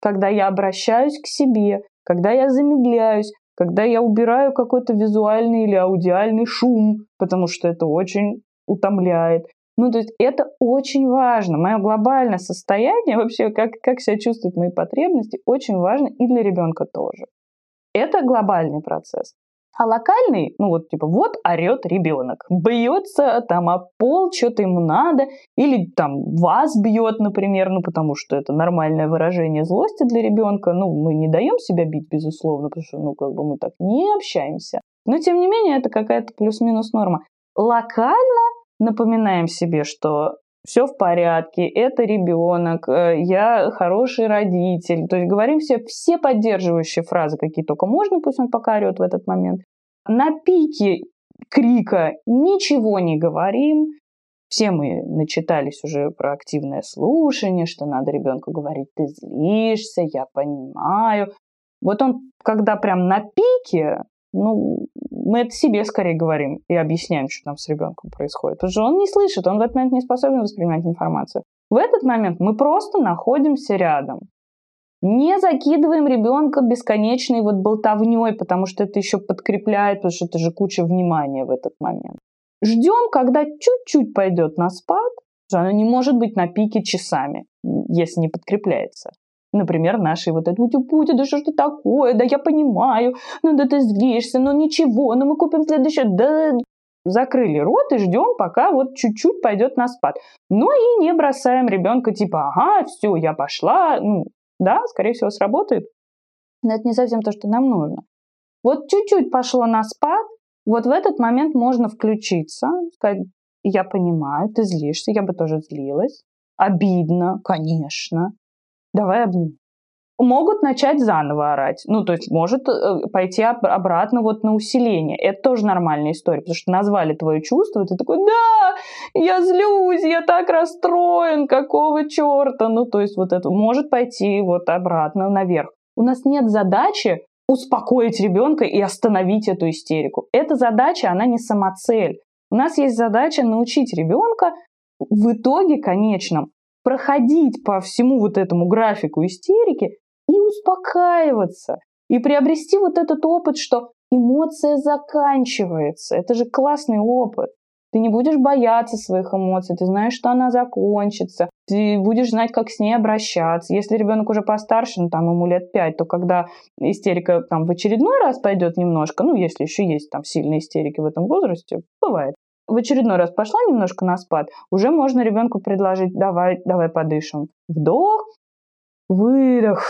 когда я обращаюсь к себе, когда я замедляюсь, когда я убираю какой-то визуальный или аудиальный шум, потому что это очень утомляет, ну, то есть это очень важно. Мое глобальное состояние, вообще, как, как себя чувствуют мои потребности, очень важно и для ребенка тоже. Это глобальный процесс. А локальный, ну вот типа, вот орет ребенок, бьется там о пол, что-то ему надо, или там вас бьет, например, ну потому что это нормальное выражение злости для ребенка. Ну, мы не даем себя бить, безусловно, потому что, ну, как бы мы так не общаемся. Но, тем не менее, это какая-то плюс-минус норма. Локально напоминаем себе, что все в порядке, это ребенок, э, я хороший родитель. То есть говорим все, все поддерживающие фразы, какие только можно, пусть он пока орет в этот момент. На пике крика ничего не говорим. Все мы начитались уже про активное слушание, что надо ребенку говорить, ты злишься, я понимаю. Вот он, когда прям на пике, ну, мы это себе скорее говорим и объясняем, что там с ребенком происходит. Потому что он не слышит, он в этот момент не способен воспринимать информацию. В этот момент мы просто находимся рядом. Не закидываем ребенка бесконечной вот болтовней, потому что это еще подкрепляет, потому что это же куча внимания в этот момент. Ждем, когда чуть-чуть пойдет на спад, что оно не может быть на пике часами, если не подкрепляется. Например, наши вот это «Путя, да что ж ты такое? Да я понимаю, ну да ты злишься, ну ничего, ну мы купим следующее». Да закрыли рот и ждем, пока вот чуть-чуть пойдет на спад. Но и не бросаем ребенка типа «Ага, все, я пошла». Ну, да, скорее всего, сработает. Но это не совсем то, что нам нужно. Вот чуть-чуть пошло на спад, Вот в этот момент можно включиться, сказать, я понимаю, ты злишься, я бы тоже злилась. Обидно, конечно. Давай обнимем могут начать заново орать. Ну, то есть может э, пойти обратно вот на усиление. Это тоже нормальная история, потому что назвали твое чувство, и ты такой, да, я злюсь, я так расстроен, какого черта. Ну, то есть вот это может пойти вот обратно наверх. У нас нет задачи успокоить ребенка и остановить эту истерику. Эта задача, она не самоцель. У нас есть задача научить ребенка в итоге конечном проходить по всему вот этому графику истерики и успокаиваться, и приобрести вот этот опыт, что эмоция заканчивается. Это же классный опыт. Ты не будешь бояться своих эмоций, ты знаешь, что она закончится, ты будешь знать, как с ней обращаться. Если ребенок уже постарше, ну там ему лет пять, то когда истерика там в очередной раз пойдет немножко, ну если еще есть там сильные истерики в этом возрасте, бывает, в очередной раз пошла немножко на спад, уже можно ребенку предложить, давай, давай подышим. Вдох, выдох.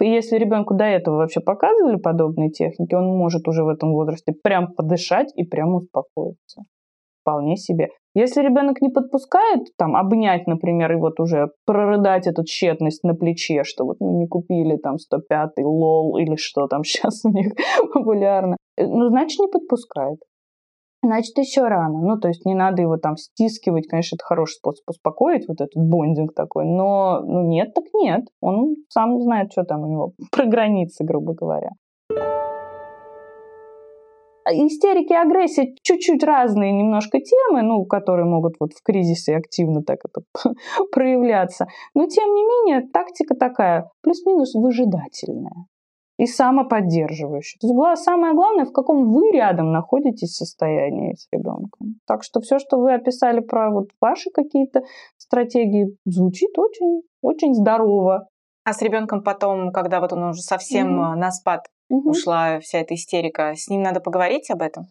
И если ребенку до этого вообще показывали подобные техники, он может уже в этом возрасте прям подышать и прям успокоиться. Вполне себе. Если ребенок не подпускает, там, обнять, например, и вот уже прорыдать эту тщетность на плече, что вот ну, не купили там 105-й лол или что там сейчас у них популярно, э, ну, значит, не подпускает значит, еще рано. Ну, то есть не надо его там стискивать. Конечно, это хороший способ успокоить, вот этот бондинг такой. Но ну, нет, так нет. Он сам знает, что там у него про границы, грубо говоря. Истерики и агрессия чуть-чуть разные немножко темы, ну, которые могут вот в кризисе активно так это проявляться. Но, тем не менее, тактика такая, плюс-минус выжидательная и самоподдерживающий. То есть самое главное, в каком вы рядом находитесь состоянии с ребенком. Так что все, что вы описали про вот ваши какие-то стратегии, звучит очень, очень здорово.
А с ребенком потом, когда вот он уже совсем mm-hmm. на спад mm-hmm. ушла вся эта истерика, с ним надо поговорить об этом?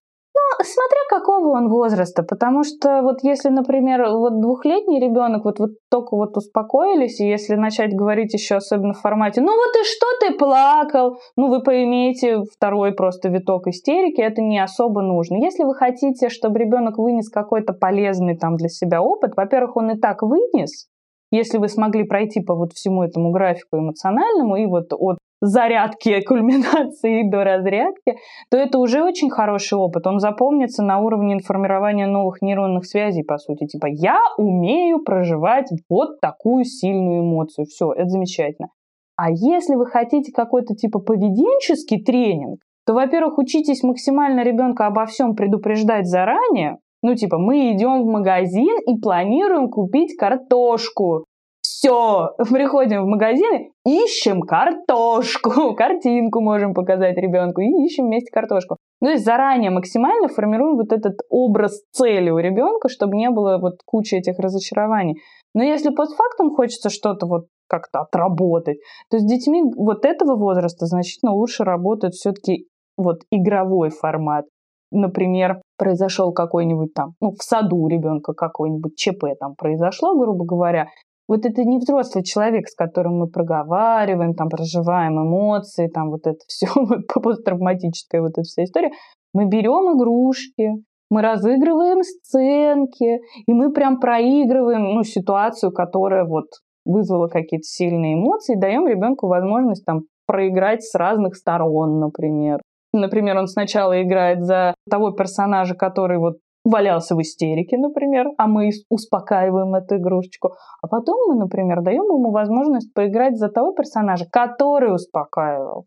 Смотря какого он возраста, потому что вот если, например, вот двухлетний ребенок вот, вот только вот успокоились, и если начать говорить еще особенно в формате, ну вот и что ты плакал, ну вы поимеете второй просто виток истерики, это не особо нужно. Если вы хотите, чтобы ребенок вынес какой-то полезный там для себя опыт, во-первых, он и так вынес, если вы смогли пройти по вот всему этому графику эмоциональному и вот от зарядки, кульминации до разрядки, то это уже очень хороший опыт. Он запомнится на уровне информирования новых нейронных связей, по сути. Типа, я умею проживать вот такую сильную эмоцию. Все, это замечательно. А если вы хотите какой-то типа поведенческий тренинг, то, во-первых, учитесь максимально ребенка обо всем предупреждать заранее. Ну, типа, мы идем в магазин и планируем купить картошку. Все, приходим в магазин, ищем картошку, картинку можем показать ребенку и ищем вместе картошку. Ну, то есть заранее максимально формируем вот этот образ цели у ребенка, чтобы не было вот кучи этих разочарований. Но если постфактум хочется что-то вот как-то отработать, то с детьми вот этого возраста значительно лучше работает все-таки вот игровой формат. Например, произошел какой-нибудь там, ну, в саду ребенка какой-нибудь ЧП там произошло, грубо говоря, вот это не взрослый человек, с которым мы проговариваем, там проживаем эмоции, там вот это все, вот посттравматическая вот эта вся история. Мы берем игрушки, мы разыгрываем сценки, и мы прям проигрываем ну, ситуацию, которая вот вызвала какие-то сильные эмоции, даем ребенку возможность там проиграть с разных сторон, например. Например, он сначала играет за того персонажа, который вот валялся в истерике, например, а мы успокаиваем эту игрушечку. А потом мы, например, даем ему возможность поиграть за того персонажа, который успокаивал.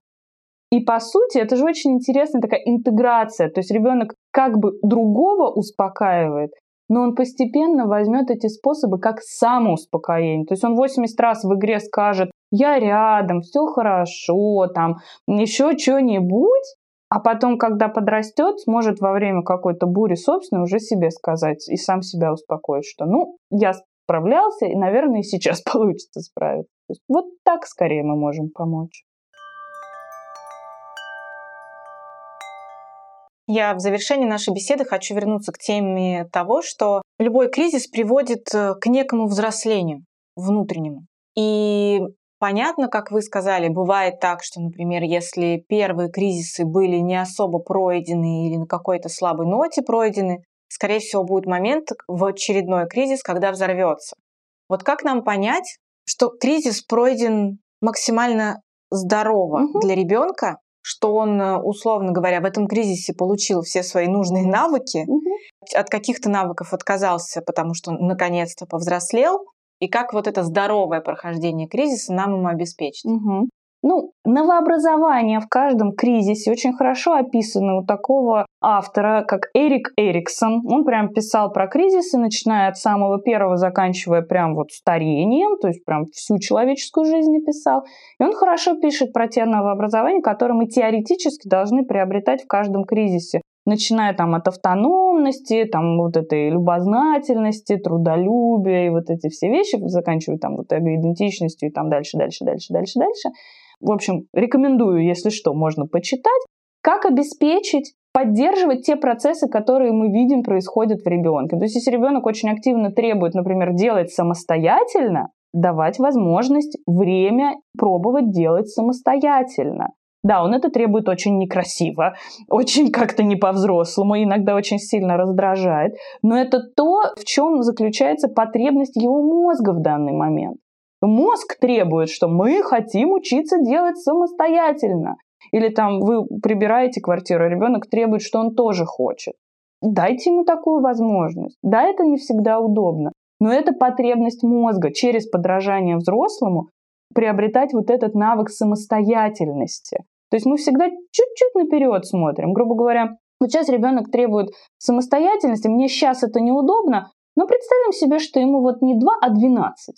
И по сути, это же очень интересная такая интеграция. То есть ребенок как бы другого успокаивает, но он постепенно возьмет эти способы как самоуспокоение. То есть он 80 раз в игре скажет, я рядом, все хорошо, там, еще что-нибудь, а потом, когда подрастет, сможет во время какой-то бури собственной уже себе сказать и сам себя успокоить, что ну, я справлялся, и, наверное, и сейчас получится справиться. Вот так скорее мы можем помочь.
Я в завершении нашей беседы хочу вернуться к теме того, что любой кризис приводит э, к некому взрослению внутреннему. И Понятно, как вы сказали, бывает так, что, например, если первые кризисы были не особо пройдены или на какой-то слабой ноте пройдены, скорее всего, будет момент в очередной кризис, когда взорвется. Вот как нам понять, что кризис пройден максимально здорово угу. для ребенка, что он, э, условно говоря, в этом кризисе получил все свои нужные навыки, угу. от каких-то навыков отказался, потому что он наконец-то повзрослел, и как вот это здоровое прохождение кризиса нам ему обеспечить.
Угу. Ну, новообразование в каждом кризисе очень хорошо описано у такого автора, как Эрик Эриксон. Он прям писал про кризисы, начиная от самого первого, заканчивая прям вот старением, то есть прям всю человеческую жизнь написал. И он хорошо пишет про те новообразования, которые мы теоретически должны приобретать в каждом кризисе начиная там от автономности, там вот этой любознательности, трудолюбия и вот эти все вещи, заканчивая там вот эго-идентичностью и там дальше, дальше, дальше, дальше, дальше. В общем, рекомендую, если что, можно почитать. Как обеспечить поддерживать те процессы, которые мы видим происходят в ребенке. То есть, если ребенок очень активно требует, например, делать самостоятельно, давать возможность время пробовать делать самостоятельно. Да, он это требует очень некрасиво, очень как-то не по-взрослому, иногда очень сильно раздражает. Но это то, в чем заключается потребность его мозга в данный момент. Мозг требует, что мы хотим учиться делать самостоятельно. Или там вы прибираете квартиру, а ребенок требует, что он тоже хочет. Дайте ему такую возможность. Да, это не всегда удобно, но это потребность мозга через подражание взрослому приобретать вот этот навык самостоятельности. То есть мы всегда чуть-чуть наперед смотрим. Грубо говоря, вот сейчас ребенок требует самостоятельности, мне сейчас это неудобно, но представим себе, что ему вот не 2, а 12.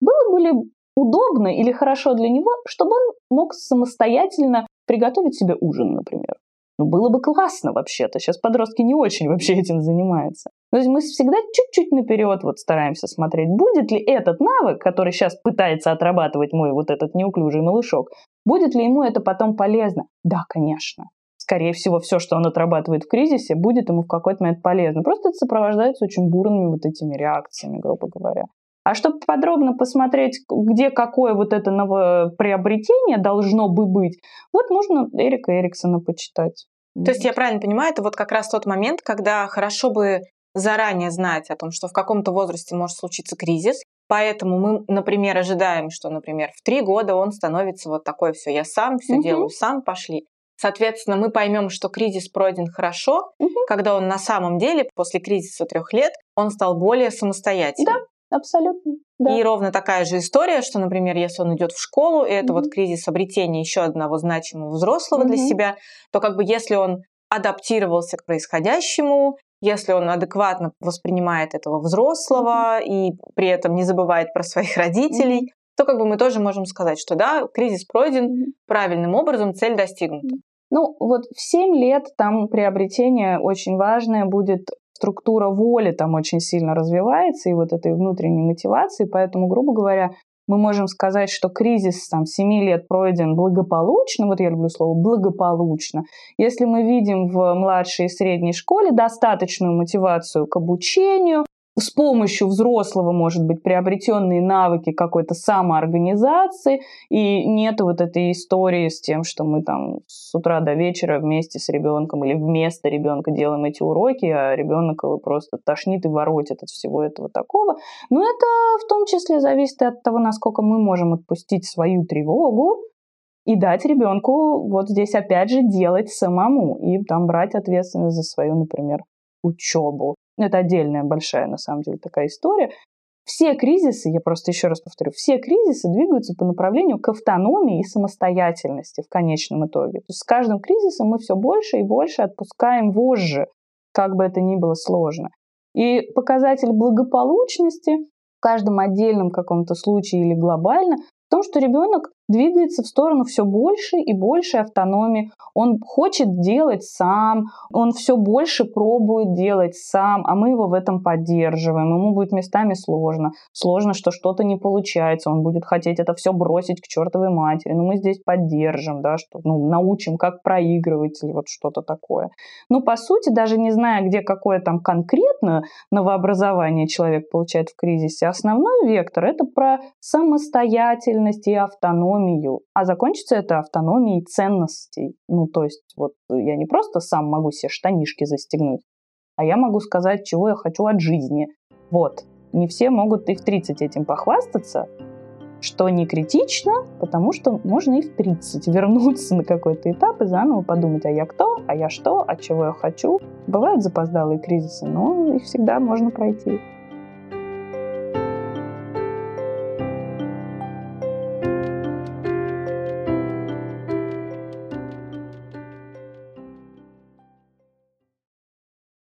Было бы ли удобно или хорошо для него, чтобы он мог самостоятельно приготовить себе ужин, например? Ну, было бы классно вообще-то. Сейчас подростки не очень вообще этим занимаются. То есть мы всегда чуть-чуть наперед вот стараемся смотреть, будет ли этот навык, который сейчас пытается отрабатывать мой вот этот неуклюжий малышок, будет ли ему это потом полезно? Да, конечно. Скорее всего, все, что он отрабатывает в кризисе, будет ему в какой-то момент полезно. Просто это сопровождается очень бурными вот этими реакциями, грубо говоря. А чтобы подробно посмотреть, где какое вот это новое приобретение должно бы быть, вот можно Эрика Эриксона почитать.
То есть я правильно понимаю, это вот как раз тот момент, когда хорошо бы заранее знать о том, что в каком-то возрасте может случиться кризис, Поэтому мы, например, ожидаем, что, например, в три года он становится вот такой все, я сам все угу. делаю, сам пошли. Соответственно, мы поймем, что кризис пройден хорошо, угу. когда он на самом деле после кризиса трех лет он стал более самостоятельным.
Да. Абсолютно. Да.
И ровно такая же история, что, например, если он идет в школу, и это mm-hmm. вот кризис обретения еще одного значимого взрослого mm-hmm. для себя, то как бы если он адаптировался к происходящему, если он адекватно воспринимает этого взрослого и при этом не забывает про своих родителей, то как бы мы тоже можем сказать, что да, кризис пройден правильным образом, цель достигнута.
Ну, вот в 7 лет там приобретение очень важное будет структура воли там очень сильно развивается, и вот этой внутренней мотивации, поэтому, грубо говоря, мы можем сказать, что кризис там 7 лет пройден благополучно, вот я люблю слово благополучно, если мы видим в младшей и средней школе достаточную мотивацию к обучению, с помощью взрослого, может быть, приобретенные навыки какой-то самоорганизации, и нет вот этой истории с тем, что мы там с утра до вечера вместе с ребенком или вместо ребенка делаем эти уроки, а ребенок его просто тошнит и воротит от всего этого такого. Но это в том числе зависит от того, насколько мы можем отпустить свою тревогу, и дать ребенку вот здесь опять же делать самому и там брать ответственность за свою, например, учебу. Это отдельная большая, на самом деле, такая история. Все кризисы, я просто еще раз повторю, все кризисы двигаются по направлению к автономии и самостоятельности в конечном итоге. То есть с каждым кризисом мы все больше и больше отпускаем вожжи, как бы это ни было сложно. И показатель благополучности в каждом отдельном каком-то случае или глобально в том, что ребенок двигается в сторону все больше и больше автономии. Он хочет делать сам, он все больше пробует делать сам, а мы его в этом поддерживаем. Ему будет местами сложно. Сложно, что что-то не получается, он будет хотеть это все бросить к чертовой матери. Но мы здесь поддержим, да, что ну, научим, как проигрывать или вот что-то такое. Ну, по сути, даже не зная, где какое там конкретно новообразование человек получает в кризисе, основной вектор — это про самостоятельность и автономию. А закончится это автономией ценностей. Ну, то есть вот я не просто сам могу себе штанишки застегнуть, а я могу сказать, чего я хочу от жизни. Вот. Не все могут и в 30 этим похвастаться, что не критично, потому что можно и в 30 вернуться на какой-то этап и заново подумать, а я кто, а я что, а чего я хочу. Бывают запоздалые кризисы, но их всегда можно пройти.